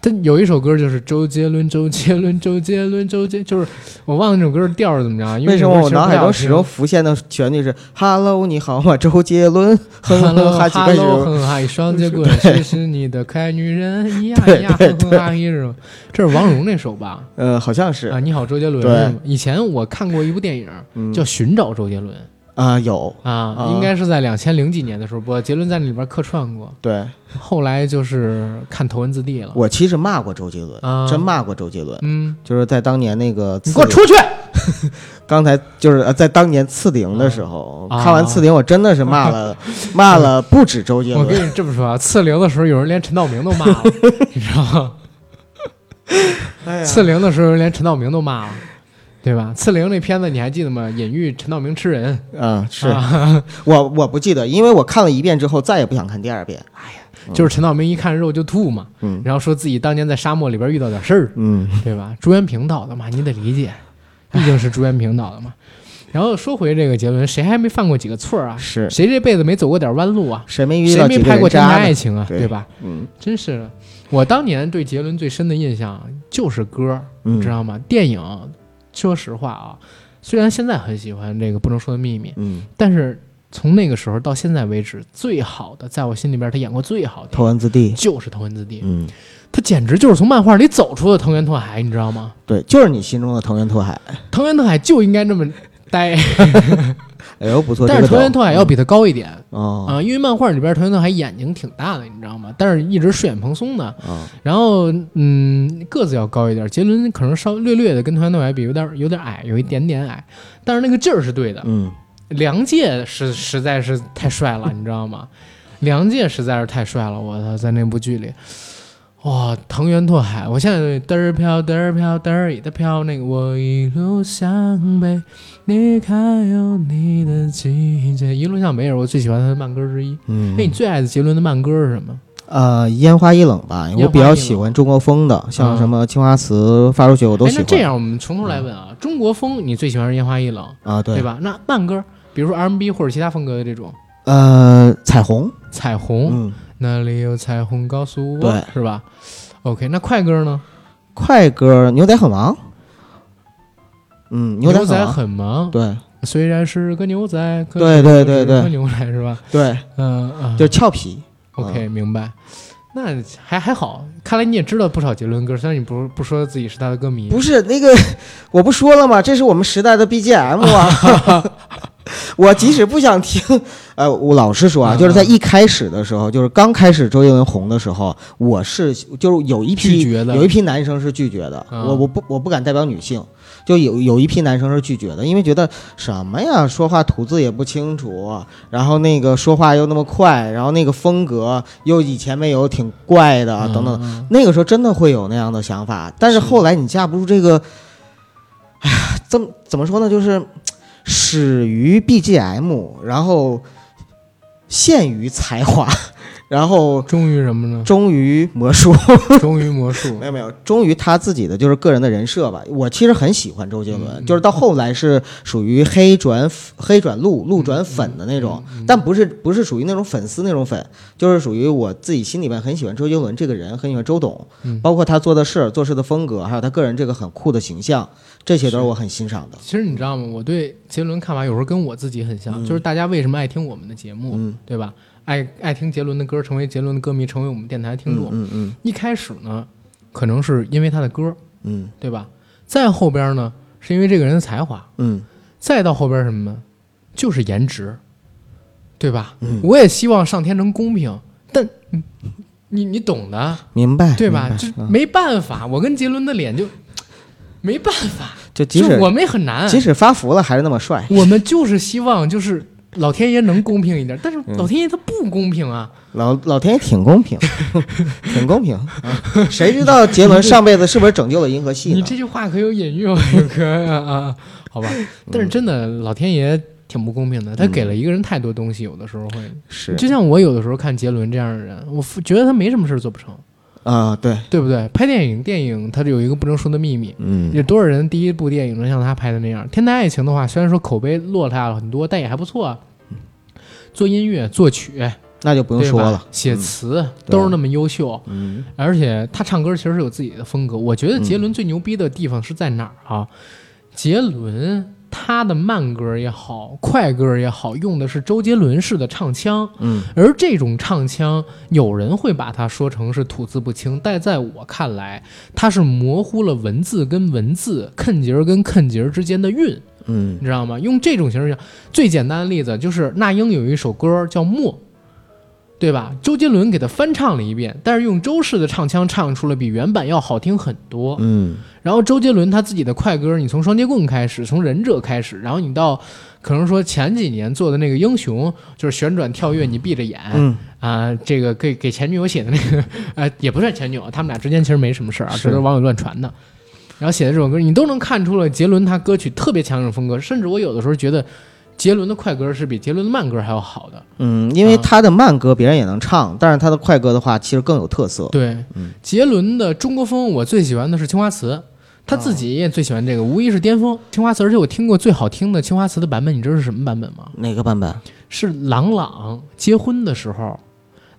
他有一首歌就是周杰伦，周杰伦，周杰伦，周杰，就是我忘了那首歌的调是怎么着，因为什么我脑海中始终浮现的旋律是 “Hello，你好吗，周杰伦”，哼哼哈几个 Hello，是哼哈一双截棍，谁是你的可爱女人？咿呀咿呀，哼哼哈一是吗？这是王蓉那首吧？呃，好像是啊，你好，周杰伦。对以前我看过一部电影嗯叫《寻找周杰伦》啊有啊，啊应该是在两千零几年的时候播，杰伦在那里边客串过。对，后来就是看头文字 D 了。我其实骂过周杰伦，啊真骂过周杰伦，嗯，就是在当年那个你给我出去！刚才就是呃在当年次零的时候，啊看完次零，我真的是骂了 骂了不止周杰伦我跟，你这么说啊，次零的时候有人连陈道明都骂了，你知道吗？次零的时候连陈道明都骂了，对吧？刺陵那片子你还记得吗？隐喻陈道明吃人，嗯，是啊、我我不记得，因为我看了一遍之后，再也不想看第二遍。哎呀就是陈道明一看肉就吐嘛，嗯然后说自己当年在沙漠里边遇到点事儿，嗯对吧？朱元平导的嘛，你得理解，毕竟是朱元平导的嘛。然后说回这个杰伦，谁还没犯过几个错儿啊？是谁这辈子没走过点弯路啊？谁没遇谁到几个没拍过真？爱情啊？对对吧？嗯真是的，我当年对杰伦最深的印象就是歌，知道吗？电影，说实话啊，虽然现在很喜欢这个不能说的秘密，嗯，但是从那个时候到现在为止，最好的，在我心里边他演过最好的头文字 D，就是《头文字 D》，嗯，他简直就是从漫画里走出的藤原拓海，你知道吗？对，就是你心中的藤原拓海。藤原拓海就应该这么呆，哎呦，不错，但是藤原拓海要比他高一点。哦啊，因为漫画里边藤原拓海眼睛挺大的，你知道吗？但是一直睡眼蓬松的，啊然后嗯，个子要高一点。杰伦可能稍略略的跟藤原拓海比有点有点矮，有一点点矮，但是那个劲儿是对的。嗯梁介是实在是太帅了，你知道吗？梁介实在是太帅了，我操，在那部剧里，哇，藤原拓海，我现在嘚儿飘嘚儿飘嘚儿的飘，那个我一路向北，你看有你的季节，一路向北也是我最喜欢他的慢歌之一。嗯哎，你最爱的杰伦的慢歌是什么？呃，烟花易冷吧，我比较喜欢中国风的，像什么青花瓷、发如雪我都，喜欢。那这样我们从头来问啊，中国风你最喜欢是烟花易冷，啊，对对？吧？那慢歌，比如说 R&B 或者其他风格的这种呃，彩虹，彩虹，嗯，哪里有彩虹告诉我，对是吧？OK，那快歌呢？快歌，牛仔很忙。嗯，牛仔很忙。对虽然是个牛仔，可对对对对牛仔是吧？对，嗯嗯，就是俏皮。OK，明白。那还还好，看来你也知道不少杰伦歌，虽然你不不说自己是他的歌迷。不是那个，我不说了吗？这是我们时代的 BGM 啊！我即使不想听，呃，我老实说啊，嗯就是在一开始的时候，就是刚开始周杰伦红的时候，我是就是有一批拒绝的有一批男生是拒绝的，嗯我我不我不敢代表女性，就有有一批男生是拒绝的，因为觉得什么呀，说话吐字也不清楚，然后那个说话又那么快，然后那个风格又以前没有，挺怪的啊，等等。嗯那个时候真的会有那样的想法，但是是后来你架不住这个，哎呀，怎么怎么说呢？就是始于 BGM，然后陷于才华，然后终于什么呢？终于魔术。终于魔术 没。有没有，终于他自己的就是个人的人设吧。我其实很喜欢周杰伦，嗯就是到后来是属于黑转黑转路，路转粉的那种，嗯但不是不是属于那种粉丝那种粉，就是属于我自己心里面很喜欢周杰伦这个人，很喜欢周董，嗯包括他做的事、做事的风格，还有他个人这个很酷的形象，这些都是我很欣赏的。其实你知道吗？我对杰伦看法有时候跟我自己很像，嗯就是大家为什么爱听我们的节目，嗯对吧？爱爱听杰伦的歌，成为杰伦的歌迷，成为我们电台听众。嗯嗯一开始呢，可能是因为他的歌，嗯对吧？再后边呢，是因为这个人的才华，嗯再到后边什么呢？就是颜值，对吧？嗯我也希望上天能公平，但你你你懂的，明白对吧？这没办法，我跟杰伦的脸就没办法，就即使就我们也很难。即使发福了，还是那么帅。我们就是希望就是老天爷能公平一点，但是嗯老天爷他不公平啊！老老天爷挺公平，挺公平啊！谁知道杰伦上辈子是不是拯救了银河系呢？你这句话可有隐喻哦，哥啊啊！好吧，但是真的老天爷挺不公平的，他给了一个人太多东西，有的时候会，是就像我有的时候看杰伦这样的人，我觉得他没什么事儿做不成，啊，对，对不对？拍电影，电影它有一个不能说的秘密。嗯有多少人第一部电影能像他拍的那样？《天台爱情》的话，虽然说口碑落下了很多，但也还不错啊。做音乐、作曲，那就不用说了，写词都是那么优秀，嗯而且他唱歌其实是有自己的风格。我觉得杰伦最牛逼的地方是在哪儿啊？杰伦他的慢歌也好，快歌也好，用的是周杰伦式的唱腔，嗯。而这种唱腔，有人会把它说成是吐字不清，但在我看来，它是模糊了文字跟文字、肯节儿跟肯节儿之间的韵，嗯。你知道吗？用这种形式讲，最简单的例子就是那英有一首歌叫《默》，对吧？周杰伦给他翻唱了一遍，但是用周氏的唱腔唱出了比原版要好听很多。嗯然后周杰伦他自己的快歌，你从双截棍开始，从忍者开始，然后你到可能说前几年做的那个英雄，就是旋转跳跃，你闭着眼。嗯啊、这个给给前女友写的那个，呃，也不算前女友，他们俩之间其实没什么事儿啊，是这都是网友乱传的。然后写的这首歌，你都能看出了杰伦他歌曲特别强这种风格，甚至我有的时候觉得杰伦的快歌是比杰伦的慢歌还要好的。嗯，因为他的慢歌别人也能唱，但是他的快歌的话，其实更有特色。对，嗯杰伦的中国风我最喜欢的是青花瓷，他自己也最喜欢这个，无疑是巅峰青花瓷。而且我听过最好听的青花瓷的版本，你知道是什么版本吗？哪个版本？是郎朗结婚的时候，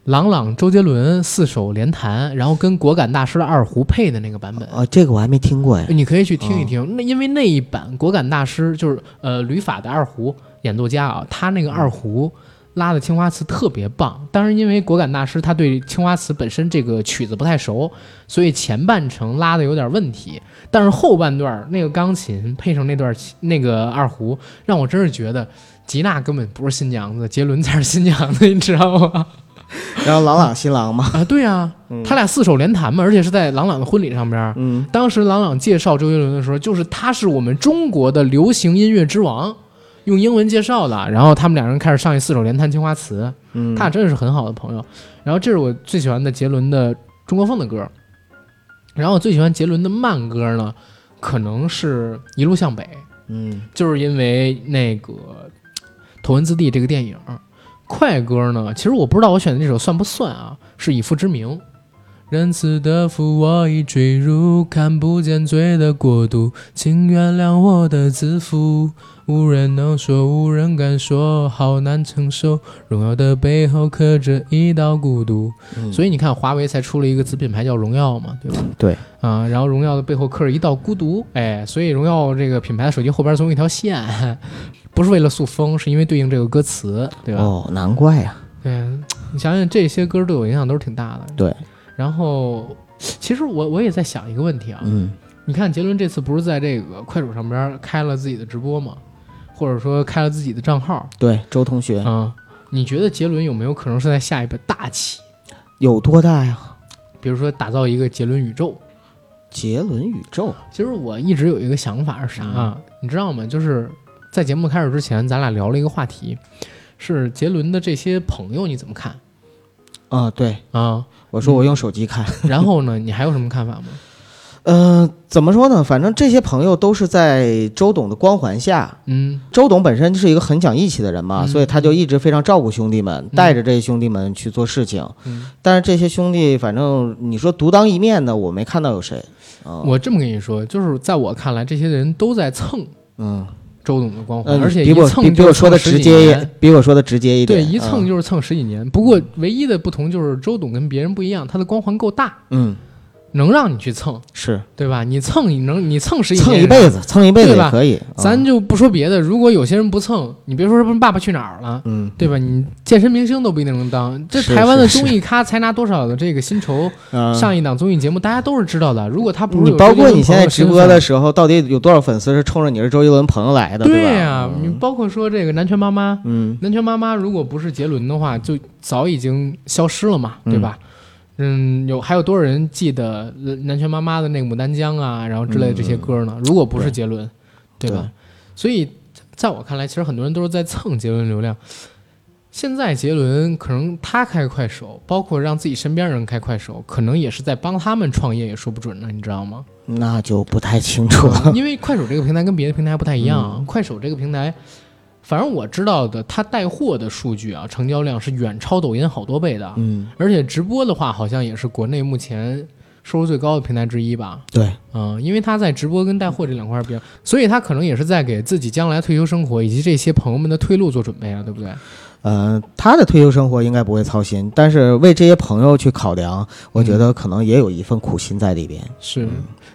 郎朗、周杰伦四手联弹，然后跟果敢大师的二胡配的那个版本。哦，这个我还没听过哎。你可以去听一听，那因为那一版果敢大师就是呃吕法的二胡演奏家啊，他那个二胡拉的青花瓷特别棒。当然，因为果敢大师他对青花瓷本身这个曲子不太熟，所以前半程拉的有点问题，但是后半段那个钢琴配上那段那个二胡，让我真是觉得吉娜根本不是新娘子，杰伦才是新娘子，你知道吗？然后朗朗新郎嘛，啊，对啊，他俩四手联弹嘛，而且是在朗朗的婚礼上边。嗯当时朗朗介绍周杰伦的时候，就是他是我们中国的流行音乐之王，用英文介绍的。然后他们两人开始上一四手联弹青花瓷，嗯，他俩真的是很好的朋友。然后这是我最喜欢的杰伦的中国风的歌。然后我最喜欢杰伦的慢歌呢，可能是一路向北，嗯就是因为那个《头文字 D》这个电影。快歌呢，其实我不知道我选的这首算不算啊？是以父之名。仁慈的父，我已坠入看不见罪的国度，请原谅我的自负。无人能说，无人敢说，好难承受。荣耀的背后刻着一道孤独。嗯，所以你看，华为才出了一个子品牌叫荣耀嘛，对吧？对啊，然后荣耀的背后刻着一道孤独，哎，所以荣耀这个品牌的手机后边总有一条线，不是为了塑封，是因为对应这个歌词，对吧？哦，难怪呀。对，你想想这些歌对我影响都是挺大的。对，然后其实我我也在想一个问题啊，嗯你看杰伦这次不是在这个快手上边开了自己的直播吗？或者说开了自己的账号对，周同学啊、你觉得杰伦有没有可能是在下一步大棋？有多大呀？比如说打造一个杰伦宇宙？杰伦宇宙，其实我一直有一个想法是啥、啊你知道吗？就是在节目开始之前，咱俩聊了一个话题，是杰伦的这些朋友你怎么看啊，对，啊？我说我用手机看。然后呢，你还有什么看法吗？呃，怎么说呢？反正这些朋友都是在周董的光环下。嗯周董本身就是一个很讲义气的人嘛，嗯所以他就一直非常照顾兄弟们，带着这些兄弟们去做事情。嗯，但是这些兄弟，反正你说独当一面的，我没看到有谁。啊、我这么跟你说，就是在我看来，这些人都在蹭嗯，周董的光环，嗯，而且比我一蹭比比我就是说的直接几年，比我说的直接一点对，一蹭嗯。就是蹭十几年。不过唯一的不同就是周董跟别人不一样，他的光环够大，嗯能让你去蹭，是对吧？你蹭你能你蹭是一，蹭一辈子，蹭一辈子吧也可以。嗯咱就不说别的，如果有些人不蹭，你别说什么《爸爸去哪儿》了，嗯对吧？你健身明星都不一定能当。这台湾的综艺咖才拿多少的这个薪酬？嗯，上一档综艺节目大家都是知道的。如果他不是你包括你现在直播的时候，到底有多少粉丝是冲着你是周杰伦朋友来的，对呀、你嗯包括说这个南拳妈妈，嗯南拳妈妈如果不是杰伦的话，就早已经消失了嘛，嗯对吧？嗯，有还有多少人记得呃南拳妈妈的那个《牡丹江》啊，然后之类的这些歌呢？如果不是杰伦，对吧？对所以在我看来，其实很多人都是在蹭杰伦流量。现在杰伦可能他开快手，包括让自己身边人开快手，可能也是在帮他们创业，也说不准呢，你知道吗？那就不太清楚了。因为快手这个平台跟别的平台不太一样快手这个平台，反正我知道的，它带货的数据啊，成交量是远超抖音好多倍的，嗯，而且直播的话，好像也是国内目前收入最高的平台之一吧。对，嗯，因为他在直播跟带货这两块儿比较，所以他可能也是在给自己将来退休生活以及这些朋友们的退路做准备啊，对不对？呃，他的退休生活应该不会操心，但是为这些朋友去考量，我觉得可能也有一份苦心在里边。是，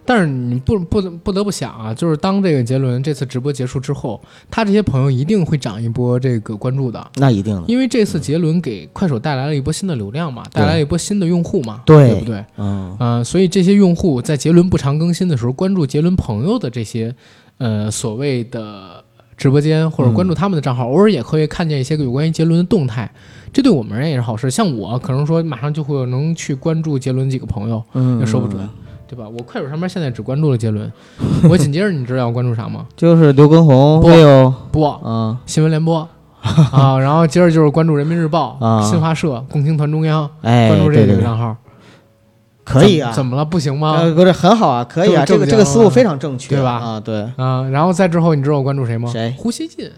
但是你不不不得不想啊，就是当这个杰伦这次直播结束之后，他这些朋友一定会涨一波这个关注的。那一定的，因为这次杰伦给快手带来了一波新的流量嘛，带来了一波新的用户嘛，对。不对？嗯。啊、所以这些用户在杰伦不常更新的时候，关注杰伦朋友的这些呃所谓的直播间或者关注他们的账号，偶尔也可以看见一些个有关于杰伦的动态，这对我们而言也是好事。像我可能说马上就会能去关注杰伦几个朋友，嗯，也说不准，对吧？我快手上面现在只关注了杰伦，我紧接着你知道我关注啥吗？就是刘畊宏、不 Will，不，嗯新闻联播 啊，然后接着就是关注人民日报、啊新华社、共青团中央，哎，关注这几个账号，可以啊怎，怎么了？不行吗？呃，不是很好啊，可以啊，这个这个思路非常正确，对吧啊，对啊，然后再之后，你知道我关注谁吗？谁胡锡进，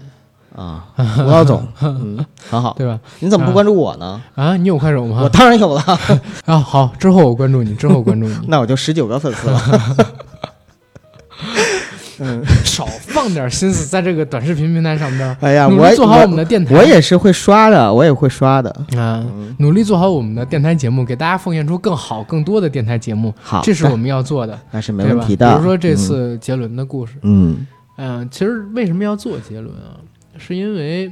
啊，吴老总，嗯，很好，对吧？你怎么不关注我呢？啊，你有快手吗？我当然有了，啊，好，之后我关注你，之后关注你，那我就十九个粉丝了。嗯，少放点心思在这个短视频平台上边，哎呀，我做好我们的电台。我也是会刷的，我也会刷的。啊，嗯，努力做好我们的电台节目，给大家奉献出更好、更多的电台节目，好，这是我们要做的，那是没？问题的。比如说这次杰伦的故事，嗯，嗯、其实为什么要做杰伦啊？是因为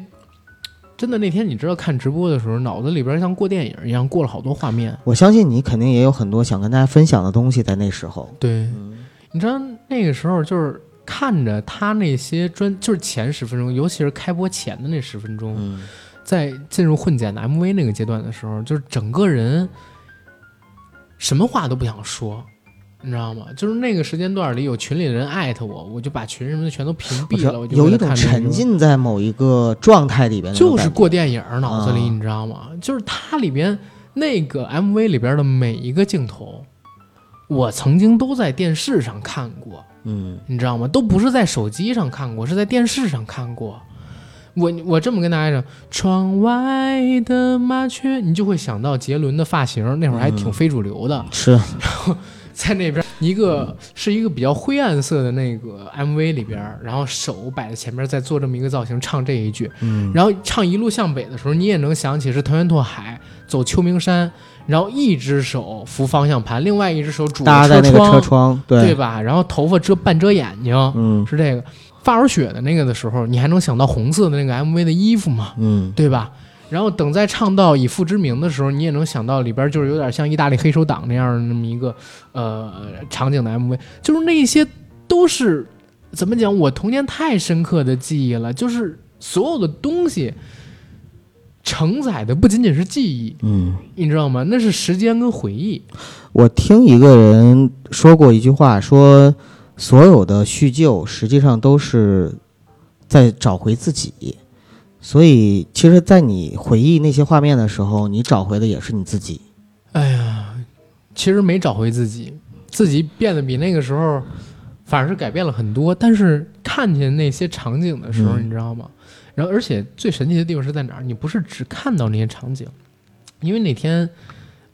真的那天你知道看直播的时候，脑子里边像过电影一样过了好多画面。我相信你肯定也有很多想跟大家分享的东西在那时候。对，嗯你知道那个时候就是看着他那些专，就是前十分钟，尤其是开播前的那十分钟，嗯，在进入混剪的 MV 那个阶段的时候，就是整个人什么话都不想说。你知道吗？就是那个时间段里有群里的人艾特我，我就把群什么的全都屏蔽了。有一种沉浸在某一个状态里边就是，过电影脑子里，啊你知道吗？就是它里边那个 MV 里边的每一个镜头，我曾经都在电视上看过，嗯你知道吗？都不是在手机上看过，是在电视上看过。我我这么跟大家讲，窗外的麻雀，你就会想到杰伦的发型，那会儿还挺嗯非主流的，是，在那边一个是一个比较灰暗色的那个 MV 里边，然后手摆在前面，在做这么一个造型，唱这一句，嗯，然后唱一路向北的时候，你也能想起是藤原拓海走秋名山，然后一只手扶方向盘，另外一只手拄搭在那个着车窗，车窗，对，吧？然后头发遮半遮眼睛，嗯是这个。发如雪的那个的时候，你还能想到红色的那个 MV 的衣服吗？嗯对吧？然后等再唱到以父之名的时候，你也能想到里边就是有点像意大利黑手党那样的那么一个呃场景的 MV，就是那些都是怎么讲？我童年太深刻的记忆了，就是所有的东西承载的不仅仅是记忆，嗯，你知道吗？那是时间跟回忆。我听一个人说过一句话，说所有的叙旧实际上都是在找回自己。所以，其实，在你回忆那些画面的时候，你找回的也是你自己。哎呀，其实没找回自己，自己变得比那个时候反而是改变了很多。但是看见那些场景的时候，嗯你知道吗？然后，而且最神奇的地方是在哪儿？你不是只看到那些场景，因为那天，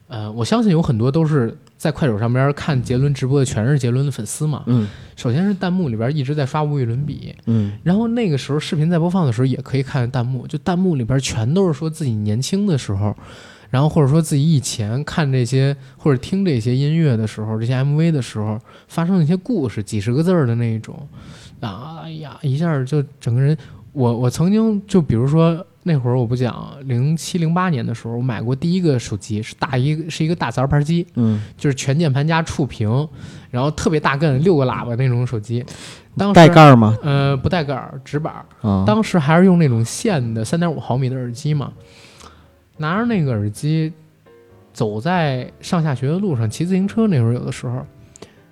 呃，我相信有很多都是在快手上边看杰伦直播的，全是杰伦的粉丝嘛。嗯。首先是弹幕里边一直在刷无与伦比，嗯。然后那个时候视频在播放的时候也可以看弹幕，就弹幕里边全都是说自己年轻的时候，然后或者说自己以前看这些或者听这些音乐的时候，这些 MV 的时候发生的一些故事，几十个字儿的那一种，啊，哎呀，一下就整个人，我我曾经就比如说那会儿我不讲零七零八年的时候，我买过第一个手机是大一个是一个大杂牌机，嗯，就是全键盘加触屏，然后特别大个六个喇叭那种手机，当时带盖儿吗？呃，不带盖儿，直板当时还是用那种线的三点五毫米的耳机嘛，拿着那个耳机，走在上下学的路上，骑自行车那会儿有的时候，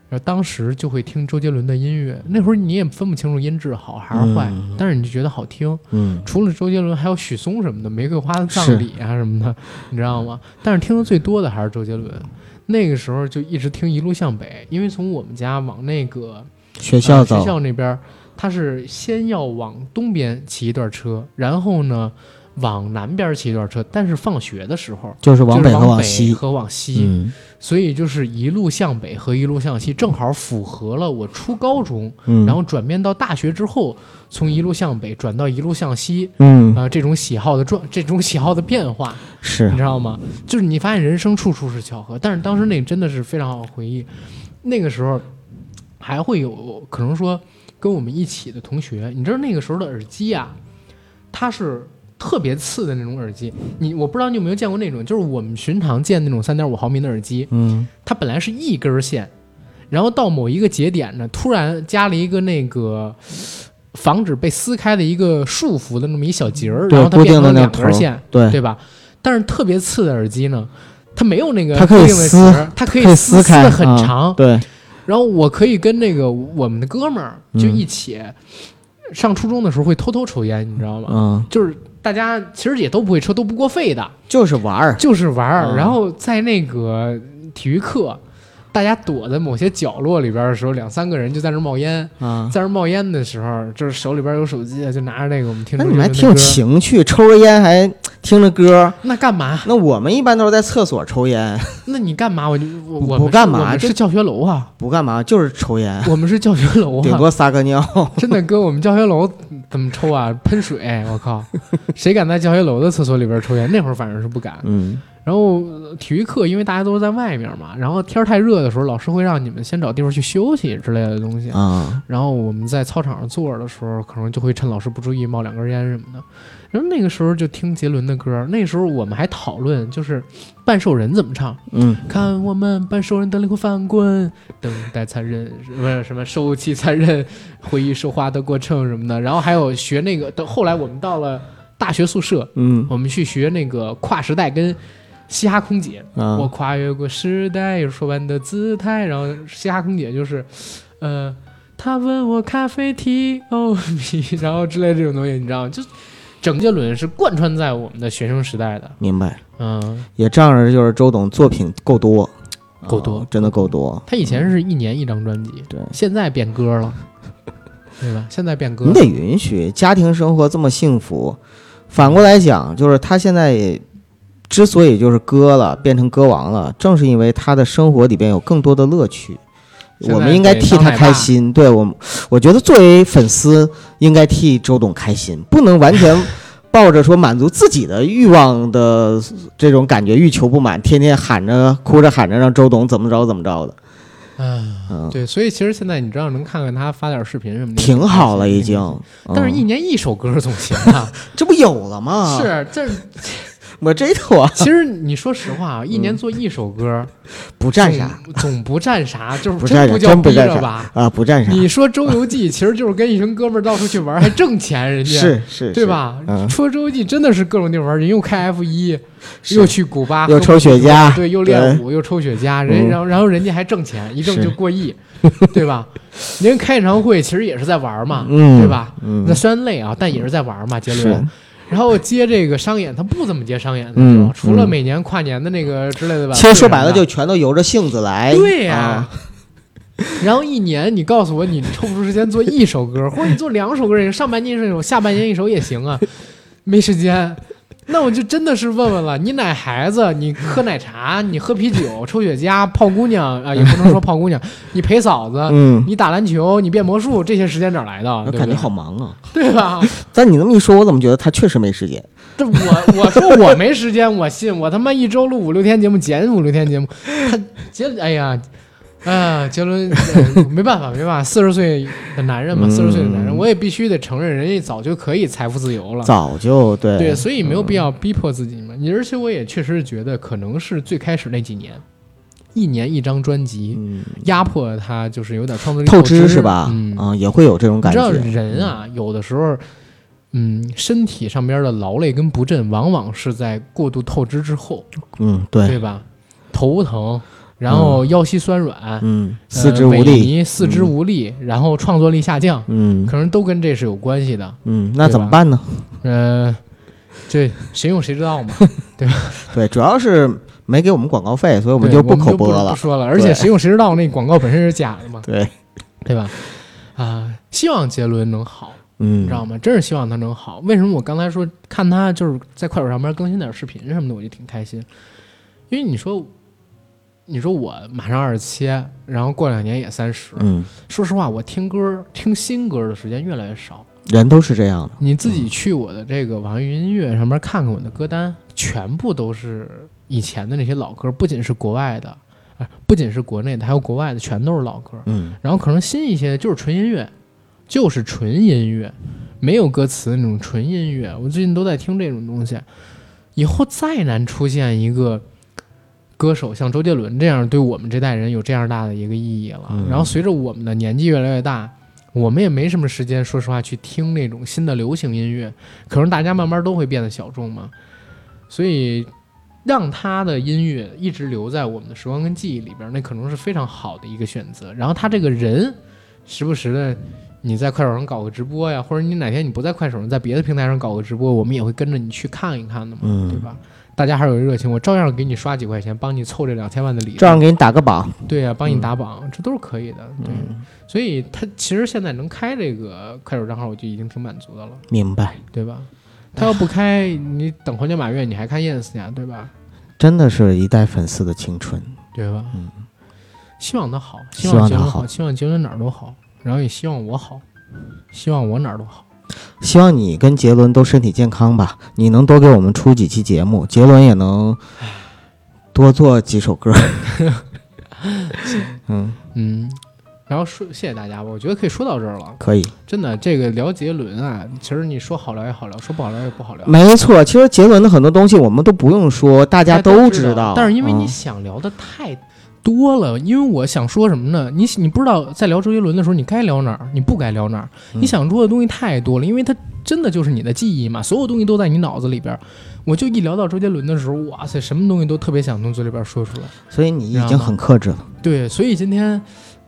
然后当时就会听周杰伦的音乐。那会儿你也分不清楚音质好还是坏，嗯但是你就觉得好听。嗯除了周杰伦，还有许嵩什么的，玫瑰花的葬礼啊什么的，你知道吗？但是听的最多的还是周杰伦。那个时候就一直听一路向北，因为从我们家往那个呃、学校走学，校那边儿，他是先要往东边骑一段车，然后呢往南边骑一段车，但是放学的时候。就是往北和往西。和往西，嗯所以就是一路向北和一路向西，正好符合了我初高中，嗯，然后转变到大学之后，从一路向北转到一路向西，嗯啊、这种喜好的转，这种喜好的变化，是你知道吗？就是你发现人生处处是巧合，但是当时那真的是非常好的回忆。那个时候还会有可能说跟我们一起的同学，你知道那个时候的耳机啊，它是特别次的那种耳机。你我不知道你有没有见过那种，就是我们寻常见那种三点五毫米的耳机，嗯它本来是一根线，然后到某一个节点呢，突然加了一个那个。防止被撕开的一个束缚的那么一小节儿，然后它变成两根线，对对吧？但是特别次的耳机呢，它没有那个它可以固定的撕它可可以撕撕开得很啊长。对，然后我可以跟那个我们的哥们儿就嗯一起，上初中的时候会偷偷抽烟，你知道吗？嗯，就是大家其实也都不会抽，都不过肺的，就是玩儿。就是玩儿。嗯然后在那个体育课，大家躲在某些角落里边的时候，两三个人就在那冒烟。啊，在那冒烟的时候，就是手里边有手机，就拿着那个我们听那你们还挺有。情趣，抽着烟还听着歌。那干嘛？那我们一般都是在厕所抽烟，那你干嘛？我就我不我不干嘛这我们是教学楼啊，不干嘛，就是抽烟，我们是教学楼啊。顶多撒个尿。真的哥我们教学楼怎么抽啊？喷水！我靠，谁敢在教学楼的厕所里边抽烟？那会儿反正是不敢。嗯然后呃体育课，因为大家都是在外面嘛，然后天儿太热的时候，老师会让你们先找地方去休息之类的东西。啊，然后我们在操场上坐着的时候，可能就会趁老师不注意冒两根烟什么的。然后那个时候就听杰伦的歌，那时候我们还讨论就是半兽人怎么唱。嗯看我们半兽人的灵魂翻滚，等待残忍，不是什么收气残忍，回忆说话的过程什么的。然后还有学那个，等后来我们到了大学宿舍，嗯我们去学那个跨时代跟嘻哈空姐。嗯，我跨越过时代，有说完的姿态。然后嘻哈空姐就是，呃，她问我咖啡提欧米，然后之类这种东西，你知道吗？就整杰伦是贯穿在我们的学生时代的。明白。嗯，也仗着就是周董作品够多，够多啊真的够多。他以前是一年一张专辑，对现在变歌了，对吧？现在变歌你，得允许家庭生活这么幸福。反过来讲，就是他现在也之所以就是歌了，变成歌王了，正是因为他的生活里边有更多的乐趣。我们应该替他开心。对我，我觉得作为粉丝，应该替周董开心，不能完全 抱着说满足自己的欲望的这种感觉，欲求不满，天天喊着、哭着喊着让周董怎么着怎么着的。嗯，嗯，对，所以其实现在你知道能看看他发点视频什么的，挺好了已经。但是，一嗯年一首歌总行啊。这不有了吗？是，这我这头啊，其实你说实话啊，一年做一首歌，不占啥总总不占啥，就是真不叫逼着吧？啊，不占啥，你说《周游记》其实就是跟一群哥们儿到处去玩儿，还挣钱，人家是是，对吧？嗯，说《周游记》真的是各种地方玩，人又开 F 一，又去古巴，又抽雪茄对，又练舞，又抽雪茄，人嗯然后然后人家还挣钱，一挣就过亿，对吧？人家开演唱会其实也是在玩嘛，嗯，对吧？嗯那，虽然累啊，但也是在玩嘛，杰伦。然后接这个商演，他不怎么接商演的，嗯除了嗯每年跨年的那个之类的吧。其实说白了就就全都由着性子来，对呀、啊然后一年你告诉我你抽不出时间做一首歌，或者你做两首歌也行，上半年一首，下半年一首也行啊，没时间。那我就真的是问问了，你奶孩子，你喝奶茶，你喝啤酒，抽雪茄，泡姑娘啊，也不能说泡姑娘，你陪嫂子，嗯，你打篮球，你变魔术，这些时间哪来的？感觉好忙啊。对吧？但你那么一说，我怎么觉得他确实没时间？这我我说我没时间，我信我他妈一周录五六天节目，剪五六天节目，他剪哎呀，哎呀，杰伦、呃没办法没办法，四十岁的男人嘛，嗯四十岁的男人，我也必须得承认，人家早就可以财富自由了。早就对对，所以没有必要逼迫自己嘛。你而且我也确实是觉得，可能是最开始那几年，一年一张专辑，嗯，压迫他就是有点创作力透支支是吧？嗯，啊，也会有这种感觉你知道觉。人啊，有的时候，嗯，身体上边的劳累跟不振，往往是在过度透支之后，嗯，对，对吧？头疼，然后腰膝酸软，嗯，呃四肢无力，靡四肢无力，然后创作力下降，嗯可能都跟这是有关系的。嗯，那怎么办呢？呃，这谁用谁知道嘛？对吧？对，主要是没给我们广告费，所以我们就我们就不口播了。不说了。而且谁用谁知道，那广告本身是假的嘛，对，对吧？啊，希望杰伦能好。嗯，你知道吗？真是希望他能好。为什么我刚才说看他就是在快手上面更新点视频什么的，我就挺开心。因为你说，你说我马上二十七，然后过两年也三十。嗯，说实话，我听歌、听新歌的时间越来越少。人都是这样的。你自己去我的这个网易云音乐上面看看我的歌单，全部都是以前的那些老歌，不仅是国外的，啊，不仅是国内的，还有国外的，全都是老歌。嗯然后可能新一些的就是纯音乐，就是纯音乐，没有歌词那种纯音乐。我最近都在听这种东西。以后再难出现一个歌手像周杰伦这样对我们这代人有这样大的一个意义了。嗯然后随着我们的年纪越来越大，我们也没什么时间，说实话去听那种新的流行音乐，可能大家慢慢都会变得小众嘛。所以让他的音乐一直留在我们的时光跟记忆里边，那可能是非常好的一个选择。然后他这个人，时不时的你在快手上搞个直播呀，或者你哪天你不在快手上，在别的平台上搞个直播，我们也会跟着你去看一看的嘛，嗯对吧？大家还是有热情，我照样给你刷几块钱，帮你凑这两千万的礼物。照样给你打个榜。对呀、帮你打榜，这都是可以的。对，嗯，所以他其实现在能开这个快手账号，我就已经挺满足的了，明白，对吧？他要不开，你等黄金马月，你还看 ins 呀，对吧？真的是一代粉丝的青春。对吧？嗯，希望他好，希希望他好，希望杰伦哪儿都好，然后也希望我好，希望我哪儿都好。希望你跟杰伦都身体健康吧，你能多给我们出几期节目，杰伦也能多做几首歌。嗯，嗯，然后说谢谢大家吧，我觉得可以说到这儿了。可以，真的，这个聊杰伦啊，其实你说好聊也好聊，说不好聊也不好聊。没错。其实杰伦的很多东西我们都不用说，大家都知道。但是因为你嗯想聊的太多了，因为我想说什么呢？你你不知道在聊周杰伦的时候，你该聊哪儿，你不该聊哪儿。嗯你想说的东西太多了，因为它真的就是你的记忆嘛，所有东西都在你脑子里边儿。我就一聊到周杰伦的时候，哇塞，什么东西都特别想从嘴里边说出来。所以你已经很克制了。对，所以今天，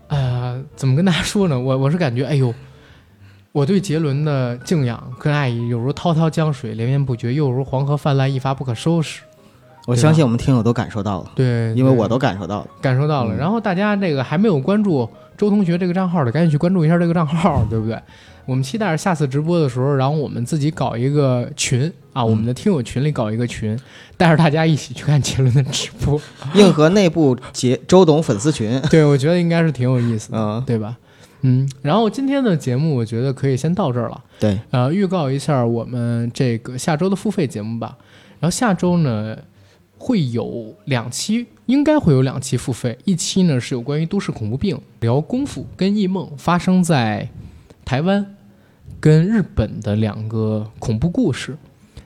呃，怎么跟大家说呢？我我是感觉，哎呦，我对杰伦的敬仰跟爱意，有如滔滔江水连绵不绝，又如黄河泛滥一发不可收拾。我相信我们听友都感受到了，对，因为我都感受到了。感受到了。嗯然后大家这个还没有关注周同学这个账号的，赶紧去关注一下这个账号，对不对？我们期待着下次直播的时候，然后我们自己搞一个群啊，嗯我们的听友群里搞一个群，带着大家一起去看杰伦的直播。硬核内部杰周董粉丝群，对，我觉得应该是挺有意思的，嗯，对吧？嗯，然后今天的节目我觉得可以先到这儿了。对，呃，预告一下我们这个下周的付费节目吧。然后下周呢会有两期，应该会有两期付费，一期呢是有关于都市恐怖病，聊功夫跟异梦发生在台湾跟日本的两个恐怖故事。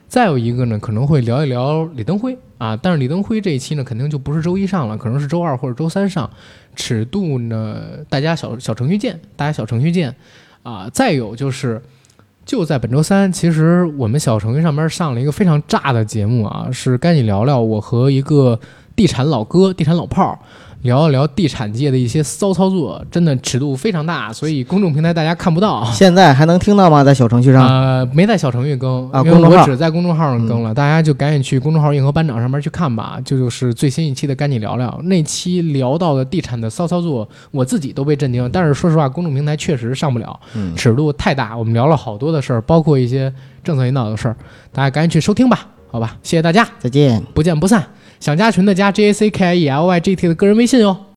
再有一个呢，可能会聊一聊李登辉啊，但是李登辉这一期呢，肯定就不是周一上了，可能是周二或者周三上。尺度呢，大家小小程序见，大家小程序见啊。再有就是，就在本周三，其实我们小程序上面上了一个非常炸的节目啊，是赶紧聊聊我和一个地产老哥、地产老炮儿。聊一聊地产界的一些骚操作，真的尺度非常大，所以公众平台大家看不到。现在还能听到吗？在小程序上？呃，没在小程序更啊因为公众号嗯我只在公众号上更了，大家就赶紧去公众号“硬核班长”上面去看吧。这就是最新一期的，赶紧聊聊那期聊到的地产的骚操作，我自己都被震惊。但是说实话，公众平台确实上不了，嗯，尺度太大。我们聊了好多的事儿，包括一些政策引导的事儿，大家赶紧去收听吧，好吧？谢谢大家，再见。不见不散。想加群的加 J A C K I E L Y G T 的个人微信哦。